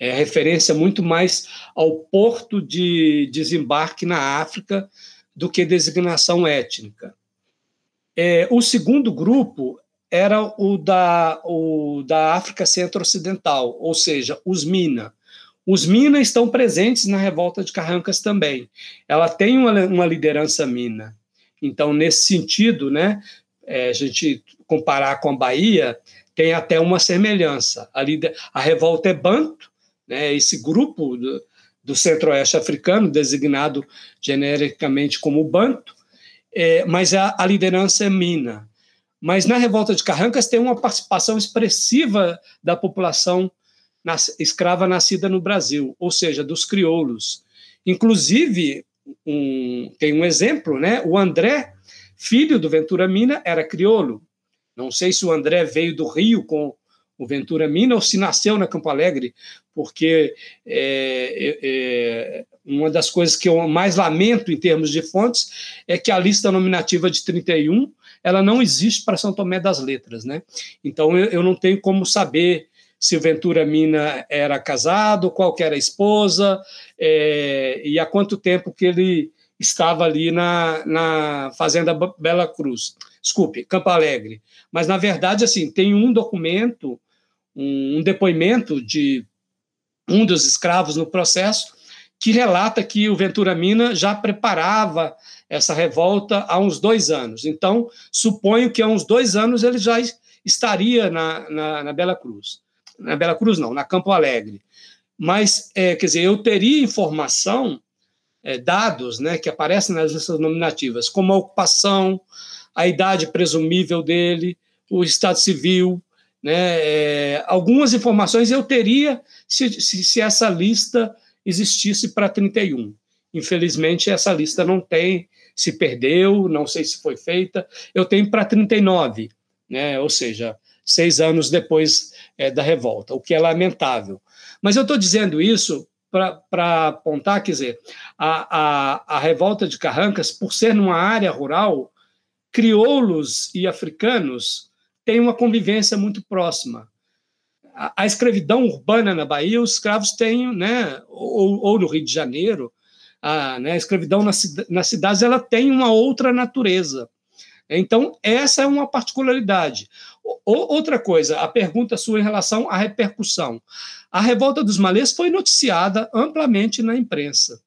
É referência muito mais ao porto de desembarque na África do que designação étnica. É, o segundo grupo era o da, o da África Centro-Ocidental, ou seja, os Mina. Os Mina estão presentes na revolta de Carrancas também. Ela tem uma, uma liderança Mina. Então, nesse sentido, né, é, a gente comparar com a Bahia, tem até uma semelhança. A, a revolta é Banto, né, esse grupo do, do centro-oeste africano, designado genericamente como Banto, é, mas a, a liderança é Mina. Mas na revolta de Carrancas tem uma participação expressiva da população nas, escrava nascida no Brasil, ou seja, dos crioulos. Inclusive, um, tem um exemplo, né? O André, filho do Ventura Mina, era crioulo. Não sei se o André veio do Rio com o Ventura Mina ou se nasceu na Campo Alegre, porque é, é, uma das coisas que eu mais lamento em termos de fontes é que a lista nominativa de 31 ela não existe para São Tomé das Letras, né? Então eu, eu não tenho como saber se o Ventura Mina era casado, qual era a esposa é, e há quanto tempo que ele estava ali na, na Fazenda Bela Cruz. Desculpe, Campo Alegre. Mas, na verdade, assim, tem um documento, um, um depoimento de um dos escravos no processo que relata que o Ventura Mina já preparava essa revolta há uns dois anos. Então, suponho que há uns dois anos ele já estaria na, na, na Bela Cruz. Na Bela Cruz, não, na Campo Alegre. Mas, é, quer dizer, eu teria informação, é, dados né, que aparecem nas listas nominativas, como a ocupação, a idade presumível dele, o estado civil, né, é, algumas informações eu teria se, se, se essa lista existisse para 31. Infelizmente, essa lista não tem, se perdeu, não sei se foi feita. Eu tenho para 39, né? ou seja, seis anos depois é, da revolta, o que é lamentável. Mas eu estou dizendo isso para apontar, quer dizer, a, a, a revolta de Carrancas, por ser numa área rural, crioulos e africanos têm uma convivência muito próxima. A, a escravidão urbana na Bahia, os escravos têm, né, ou, ou no Rio de Janeiro, a, né, a escravidão nas, nas cidades ela tem uma outra natureza. Então, essa é uma particularidade. O, outra coisa, a pergunta sua em relação à repercussão. A revolta dos malês foi noticiada amplamente na imprensa.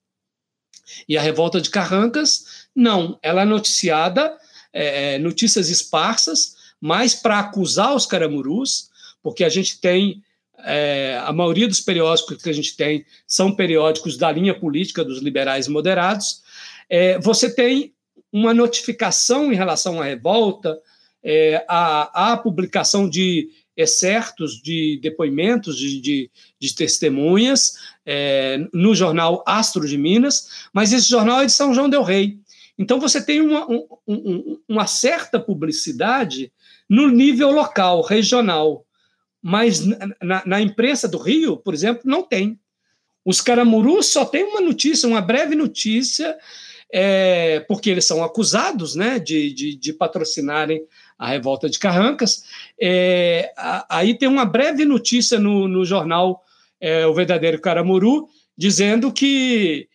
E a revolta de Carrancas, não. Ela é noticiada, é, é notícias esparsas, mais para acusar os caramurus, porque a gente tem é, a maioria dos periódicos que a gente tem são periódicos da linha política dos liberais moderados. É, você tem uma notificação em relação à revolta, é, a, a, publicação de excertos de depoimentos de, de, de testemunhas é, no jornal Astro de Minas, mas esse jornal é de São João del Rei. Então você tem uma, um, um, uma certa publicidade no nível local, regional, mas na, na, imprensa do Rio, por exemplo, não tem. Os caramurus só tem uma notícia, uma breve notícia é, porque eles são acusados né, de, de, de, patrocinarem a revolta de Carrancas. É, aí tem uma breve notícia no, no jornal é, O Verdadeiro Caramuru, dizendo que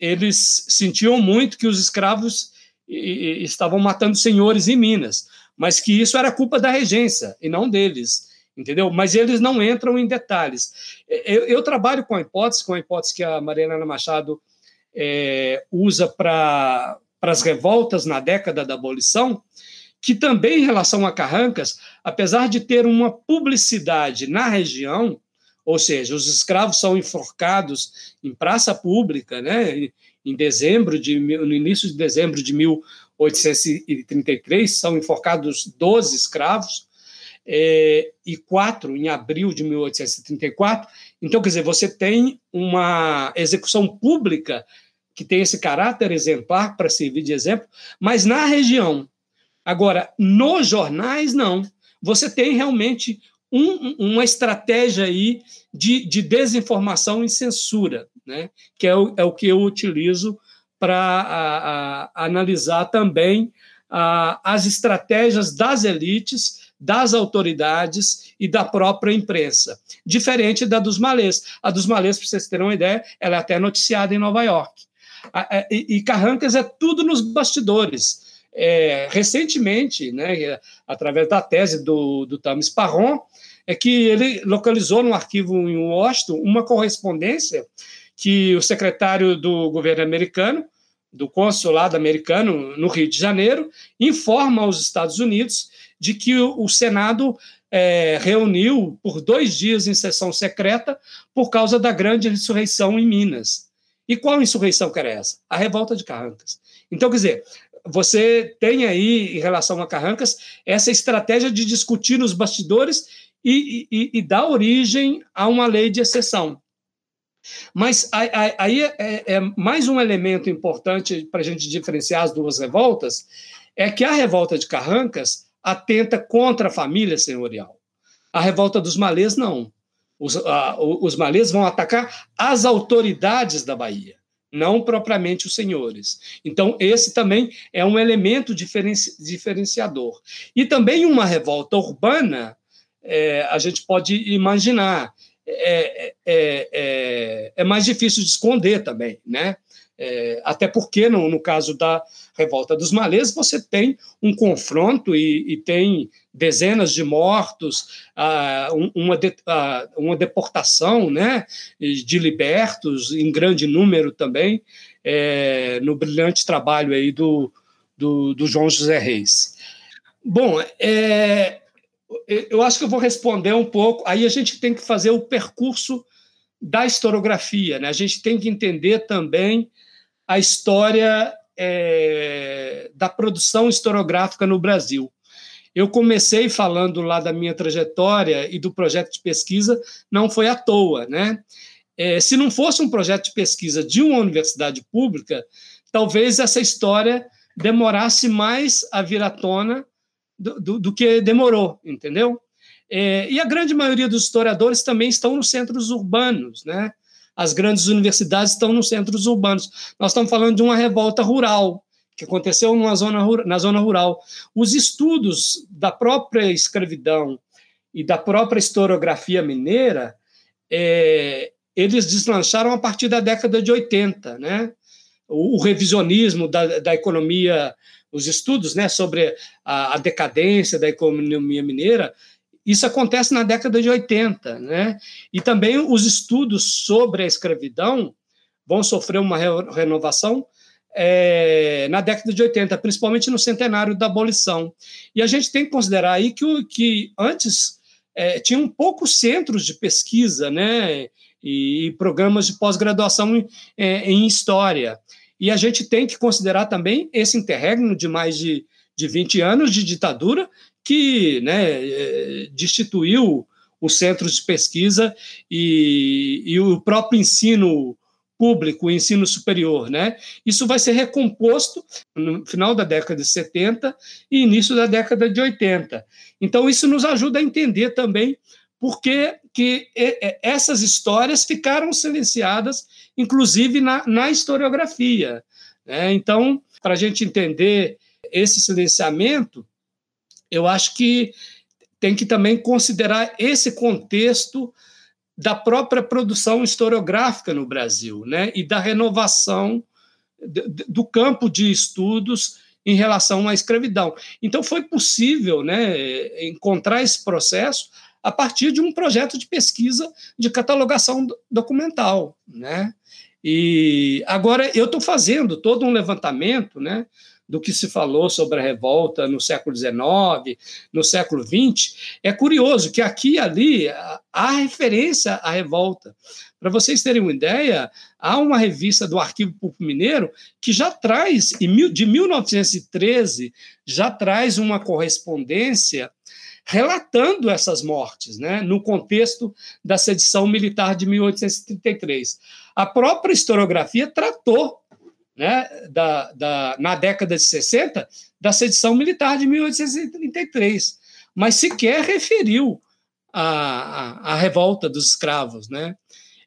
eles sentiam muito que os escravos estavam matando senhores em Minas, mas que isso era culpa da regência e não deles entendeu? Mas eles não entram em detalhes. Eu, eu, trabalho com a hipótese, com a hipótese que a Mariana Machado é, usa para as revoltas na década da abolição, que também em relação a Carrancas, apesar de ter uma publicidade na região, ou seja, os escravos são enforcados em praça pública, né, em dezembro de no início de dezembro de 1833 são enforcados 12 escravos é, e quatro em abril de 1834. Então, quer dizer, você tem uma execução pública que tem esse caráter exemplar para servir de exemplo, mas na região. Agora, nos jornais, não. Você tem realmente um, uma estratégia aí de, de, desinformação e censura, né? que é o, é o que eu utilizo para analisar também a, as estratégias das elites, das autoridades e da própria imprensa, diferente da dos malês. A dos malês, para vocês terem uma ideia, ela é até noticiada em Nova York. A, e, e Carrancas é tudo nos bastidores. É, recentemente, né, através da tese do, do Tamis Parron, é que ele localizou no arquivo em Washington uma correspondência que o secretário do governo americano, do consulado americano no Rio de Janeiro, informa aos Estados Unidos de que o, Senado é, reuniu por dois dias em sessão secreta por causa da grande insurreição em Minas. E qual insurreição que era essa? A revolta de Carrancas. Então, quer dizer, você tem aí, em relação a Carrancas, essa estratégia de discutir nos bastidores e, e, e dar origem a uma lei de exceção. Mas aí é, é, é mais um elemento importante para a gente diferenciar as duas revoltas, é que a revolta de Carrancas atenta contra a família senhorial. A revolta dos malês, não. Os, os malês vão atacar as autoridades da Bahia, não propriamente os senhores. Então, esse também é um elemento diferenci, diferenciador. E também uma revolta urbana, é, a gente pode imaginar é, é, é, é, mais difícil de esconder também, né? É, até porque, no, no, caso da revolta dos malês, você tem um confronto e, e tem dezenas de mortos, ah, uma, de, ah, uma deportação né, de libertos, em grande número também, é, no brilhante trabalho aí do, do, do João José Reis. Bom, é, eu acho que eu vou responder um pouco. Aí a gente tem que fazer o percurso da historiografia, né? A gente tem que entender também a história é, da produção historiográfica no Brasil. Eu comecei falando lá da minha trajetória e do projeto de pesquisa, não foi à toa, né? É, se não fosse um projeto de pesquisa de uma universidade pública, talvez essa história demorasse mais a vir à tona do, do, do que demorou, entendeu? É, e a grande maioria dos historiadores também estão nos centros urbanos, né? As grandes universidades estão nos centros urbanos. Nós estamos falando de uma revolta rural, que aconteceu zona, na zona rural. Os estudos da própria escravidão e da própria historiografia mineira, é, eles deslancharam a partir da década de 80, né? O, o revisionismo da, da economia os estudos né, sobre a, a, decadência da economia mineira, isso acontece na década de 80. Né? E também os estudos sobre a escravidão vão sofrer uma re renovação é, na década de 80, principalmente no centenário da abolição. E a gente tem que considerar aí que, que antes é, tinham poucos centros de pesquisa né, e, e programas de pós-graduação em, é, em história. E a gente tem que considerar também esse interregno de mais de, de 20 anos de ditadura que né, eh, destituiu os centros de pesquisa e, e o próprio ensino público, o ensino superior. Né? Isso vai ser recomposto no final da década de 70 e início da década de 80. Então, isso nos ajuda a entender também por que, que essas histórias ficaram silenciadas inclusive na, na historiografia. Né? Então, para a gente entender esse silenciamento, eu acho que tem que também considerar esse contexto da própria produção historiográfica no Brasil, né? E da renovação do campo de estudos em relação à escravidão. Então foi possível, né, encontrar esse processo a partir de um projeto de pesquisa de catalogação documental, né? E agora eu estou fazendo todo um levantamento, né, do que se falou sobre a revolta no século XIX, no século XX, é curioso que aqui e ali há referência à revolta. Para vocês terem uma ideia, há uma revista do Arquivo Público Mineiro que já traz, de 1913, já traz uma correspondência relatando essas mortes, né, no contexto da sedição militar de 1833. A própria historiografia tratou, né, da, da, na década de 60, da sedição militar de 1833, mas sequer referiu a, a, a revolta dos escravos. Né?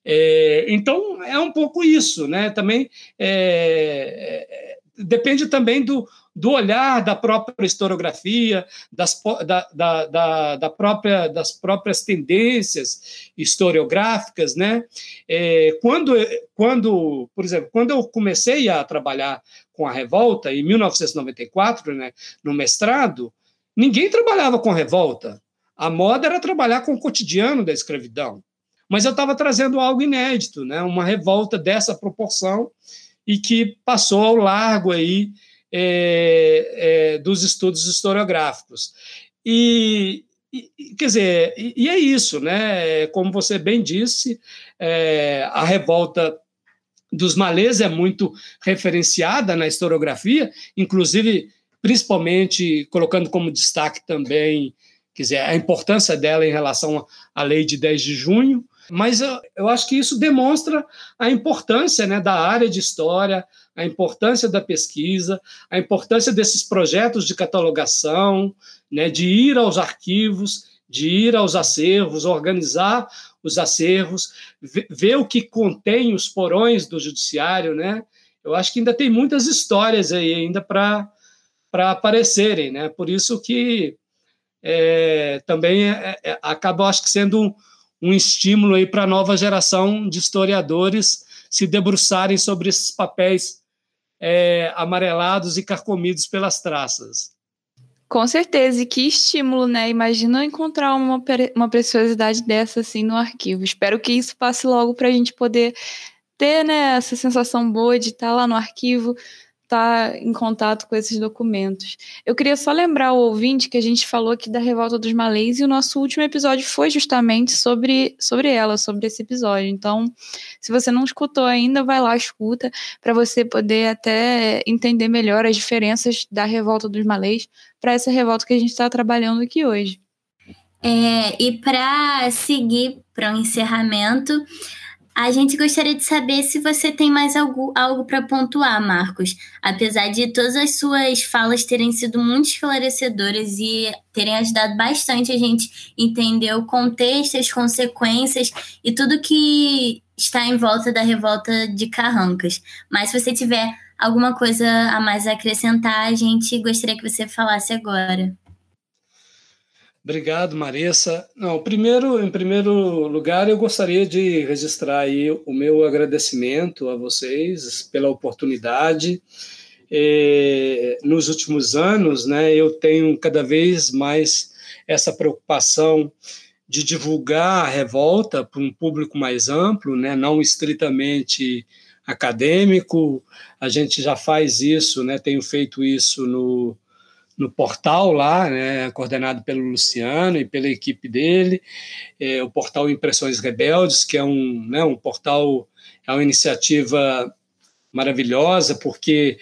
É, então, é um pouco isso. Né? Também é, é, depende também do, do olhar da própria historiografia, das, da, da, da, da, própria, das próprias tendências historiográficas. Né? É, quando, quando, por exemplo, quando eu comecei a trabalhar com a revolta, em 1994, né, no mestrado, ninguém trabalhava com revolta. A moda era trabalhar com o cotidiano da escravidão. Mas eu estava trazendo algo inédito, né, uma revolta dessa proporção e que passou ao largo aí é, é, dos estudos historiográficos. E, e quer dizer, e, e, é isso, né? Como você bem disse, é, a revolta dos malês é muito referenciada na historiografia, inclusive, principalmente colocando como destaque também, quer dizer, a importância dela em relação à lei de 10 de junho, mas eu, eu acho que isso demonstra a importância né, da área de história, a importância da pesquisa, a importância desses projetos de catalogação, né, de ir aos arquivos, de ir aos acervos, organizar os acervos, ver o que contém os porões do judiciário, né? Eu acho que ainda tem muitas histórias aí ainda para para aparecerem, né? Por isso que é, também é, é, acaba, acho que sendo um, um estímulo aí para a nova geração de historiadores se debruçarem sobre esses papéis é, amarelados e carcomidos pelas traças. Com certeza, e que estímulo, né? Imagina encontrar uma, uma preciosidade dessa assim no arquivo. Espero que isso passe logo para a gente poder ter né, essa sensação boa de estar lá no arquivo, estar tá em contato com esses documentos. Eu queria só lembrar o ouvinte que a gente falou aqui da Revolta dos Malês e o nosso último episódio foi justamente sobre, sobre ela, sobre esse episódio. Então, se você não escutou ainda, vai lá, escuta, para você poder até entender melhor as diferenças da Revolta dos Malês para essa revolta que a gente está trabalhando aqui hoje. É, e para seguir para o um encerramento, a gente gostaria de saber se você tem mais algo, algo para pontuar, Marcos. Apesar de todas as suas falas terem sido muito esclarecedoras e terem ajudado bastante a gente entender o contexto, as consequências e tudo que está em volta da revolta de Carrancas. Mas se você tiver alguma coisa a mais a acrescentar, a gente gostaria que você falasse agora. Obrigado, Marissa. Não, primeiro, em primeiro lugar, eu gostaria de registrar aí o meu agradecimento a vocês pela oportunidade. É, nos últimos anos, né, eu tenho cada vez mais essa preocupação de divulgar a revolta para um público mais amplo, né, não estritamente acadêmico. A gente já faz isso, né, tenho feito isso no, no portal lá, né, coordenado pelo Luciano e pela equipe dele, é, o portal Impressões Rebeldes, que é um, né, um portal, é uma iniciativa maravilhosa, porque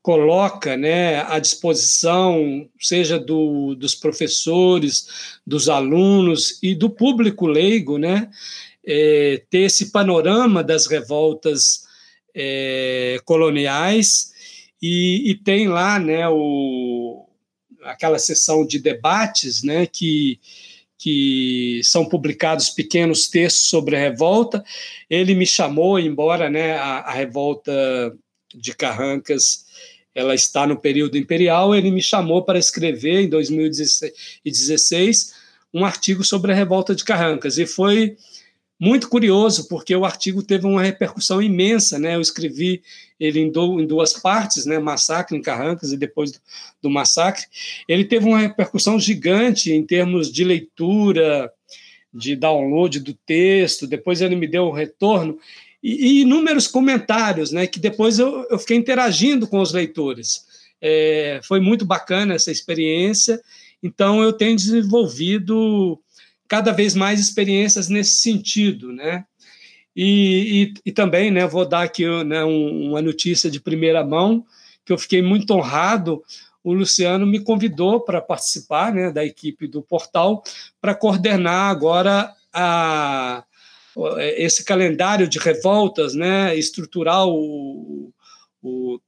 coloca né, à disposição, seja do, dos professores, dos alunos e do público leigo, né, é, ter esse panorama das revoltas é, coloniais, e, e, tem lá né, o, aquela sessão de debates, né, que, que são publicados pequenos textos sobre a revolta. Ele me chamou, embora né, a, a revolta de Carrancas ela está no período imperial, ele me chamou para escrever em 2016 um artigo sobre a revolta de Carrancas e foi muito curioso, porque o artigo teve uma repercussão imensa, né? Eu escrevi ele em, do, em duas partes, né? Massacre em Carrancas e depois do, do, massacre. Ele teve uma repercussão gigante em termos de leitura, de download do texto. Depois ele me deu o retorno e, e inúmeros comentários, né? Que depois eu, eu fiquei interagindo com os leitores. é, foi muito bacana essa experiência. Então, eu tenho desenvolvido cada vez mais experiências nesse sentido, né? E, e, e também, né, vou dar aqui né, um, uma notícia de primeira mão, que eu fiquei muito honrado. O Luciano me convidou para participar né, da equipe do portal para coordenar agora a, esse calendário de revoltas, né, estruturar o, o,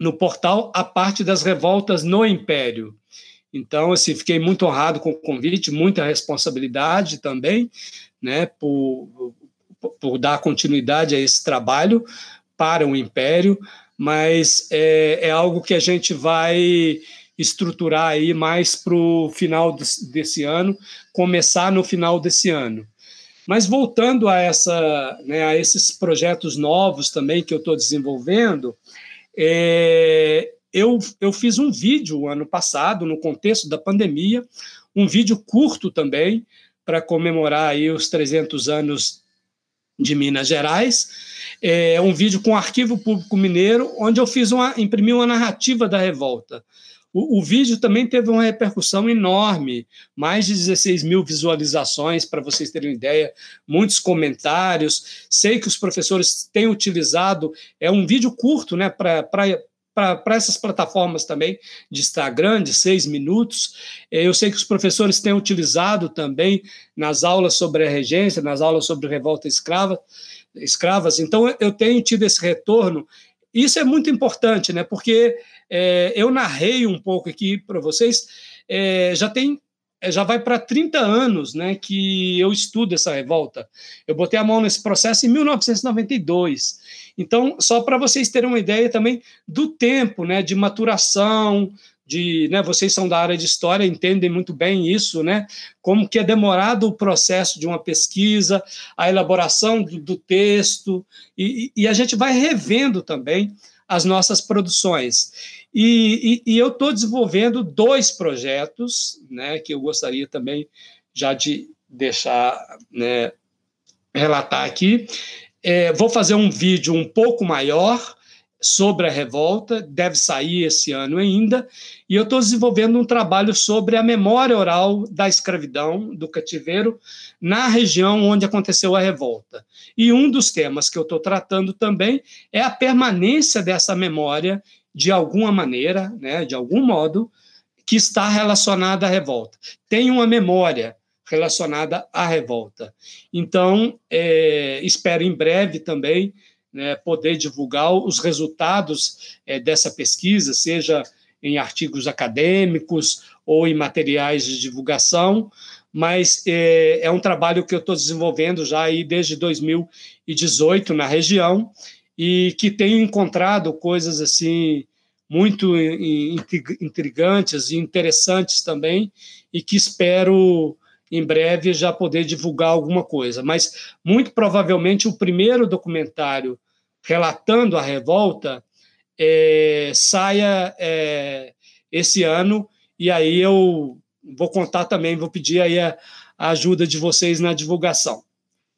no portal a parte das revoltas no Império. Então, assim, fiquei muito honrado com o convite, muita responsabilidade também, né, por, por dar continuidade a esse trabalho para o Império, mas é, é algo que a gente vai estruturar aí mais para o final desse ano, começar no final desse ano. Mas voltando a, essa, né, a esses projetos novos também que eu estou desenvolvendo, é, eu, eu fiz um vídeo ano passado, no contexto da pandemia, um vídeo curto também, para comemorar aí os 300 anos de Minas Gerais. É um vídeo com o Arquivo Público Mineiro, onde eu fiz uma, imprimi uma narrativa da revolta. O, o, vídeo também teve uma repercussão enorme, mais de 16 mil visualizações, para vocês terem uma ideia, muitos comentários. Sei que os professores têm utilizado, é um vídeo curto, né, para para essas plataformas também de Instagram, de seis minutos. É, eu sei que os professores têm utilizado também nas aulas sobre a regência, nas aulas sobre revolta escrava, escravas. Então, eu tenho tido esse retorno. Isso é muito importante, né? Porque é, eu narrei um pouco aqui para vocês. É, já tem já vai para 30 anos né, que eu estudo essa revolta. Eu botei a mão nesse processo em 1992. Então, só para vocês terem uma ideia também do tempo né, de maturação, de, né, vocês são da área de história, entendem muito bem isso, né, como que é demorado o processo de uma pesquisa, a elaboração do, do texto, e, e, a gente vai revendo também as nossas produções. E, e, e eu estou desenvolvendo dois projetos, né, que eu gostaria também já de deixar né, relatar aqui. É, vou fazer um vídeo um pouco maior sobre a revolta, deve sair esse ano ainda, e eu estou desenvolvendo um trabalho sobre a memória oral da escravidão, do cativeiro, na região onde aconteceu a revolta. E um dos temas que eu estou tratando também é a permanência dessa memória, de alguma maneira, né, de algum modo, que está relacionada à revolta. Tem uma memória relacionada à revolta. Então, é, espero em breve também né, poder divulgar os resultados é, dessa pesquisa, seja em artigos acadêmicos ou em materiais de divulgação, mas é, é um trabalho que eu estou desenvolvendo já aí desde 2018 na região e que tenho encontrado coisas assim muito intrigantes e interessantes também e que espero em breve já poder divulgar alguma coisa. Mas muito provavelmente o primeiro documentário relatando a revolta é, saia é, esse ano e aí eu vou contar também, vou pedir aí a, a ajuda de vocês na divulgação.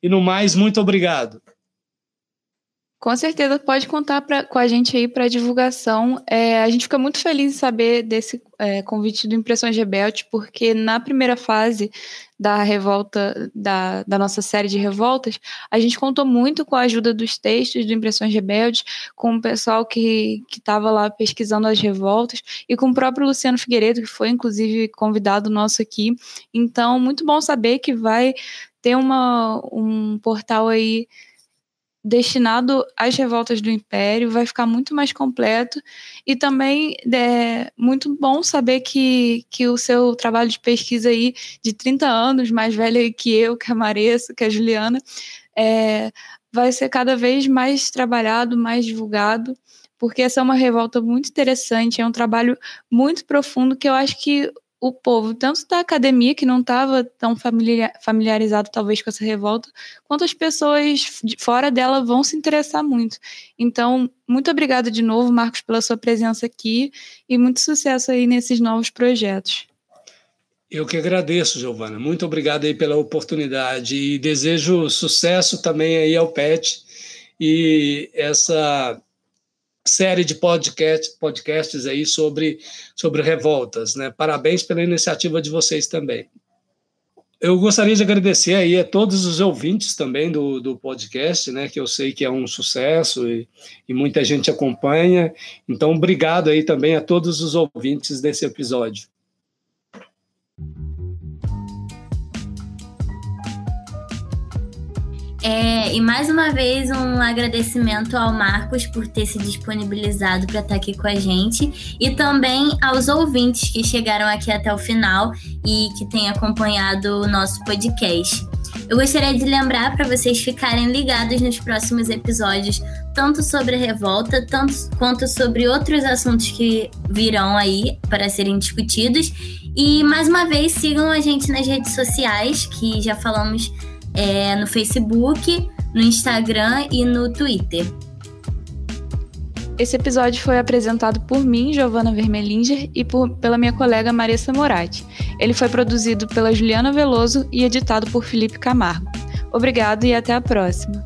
E no mais, muito obrigado. Com certeza pode contar pra, com a gente aí para divulgação. É, a gente fica muito feliz em saber desse é, convite do Impressões Rebelde, porque na primeira fase da revolta, da, da nossa série de revoltas, a gente contou muito com a ajuda dos textos do Impressões Rebeldes, com o pessoal que estava lá pesquisando as revoltas e com o próprio Luciano Figueiredo, que foi inclusive convidado nosso aqui. Então, muito bom saber que vai ter uma, um portal aí destinado às revoltas do Império, vai ficar muito mais completo. E também é muito bom saber que, que o seu trabalho de pesquisa aí de 30 anos, mais velho que eu, que a Maressa, que a Juliana, é, vai ser cada vez mais trabalhado, mais divulgado, porque essa é uma revolta muito interessante, é um trabalho muito profundo que eu acho que o povo, tanto da academia, que não estava tão familiarizado talvez com essa revolta, quanto as pessoas fora dela vão se interessar muito. Então, muito obrigada de novo, Marcos, pela sua presença aqui e muito sucesso aí nesses novos projetos. Eu que agradeço, Giovana. Muito obrigado aí pela oportunidade e desejo sucesso também aí ao PET e essa série de podcast, podcasts aí sobre, sobre revoltas. Né? Parabéns pela iniciativa de vocês também. Eu gostaria de agradecer aí a todos os ouvintes também do, do podcast, né, que eu sei que é um sucesso e, e muita gente acompanha. Então, obrigado aí também a todos os ouvintes desse episódio. É, e mais uma vez um agradecimento ao Marcos por ter se disponibilizado para estar aqui com a gente e também aos ouvintes que chegaram aqui até o final e que têm acompanhado o nosso podcast. Eu gostaria de lembrar para vocês ficarem ligados nos próximos episódios, tanto sobre a revolta, tanto quanto sobre outros assuntos que virão aí para serem discutidos. E mais uma vez sigam a gente nas redes sociais, que já falamos é, no Facebook, no Instagram e no Twitter. Esse episódio foi apresentado por mim, Giovana Vermelinger, e por, pela minha colega Marissa Moratti. Ele foi produzido pela Juliana Veloso e editado por Felipe Camargo. Obrigado e até a próxima.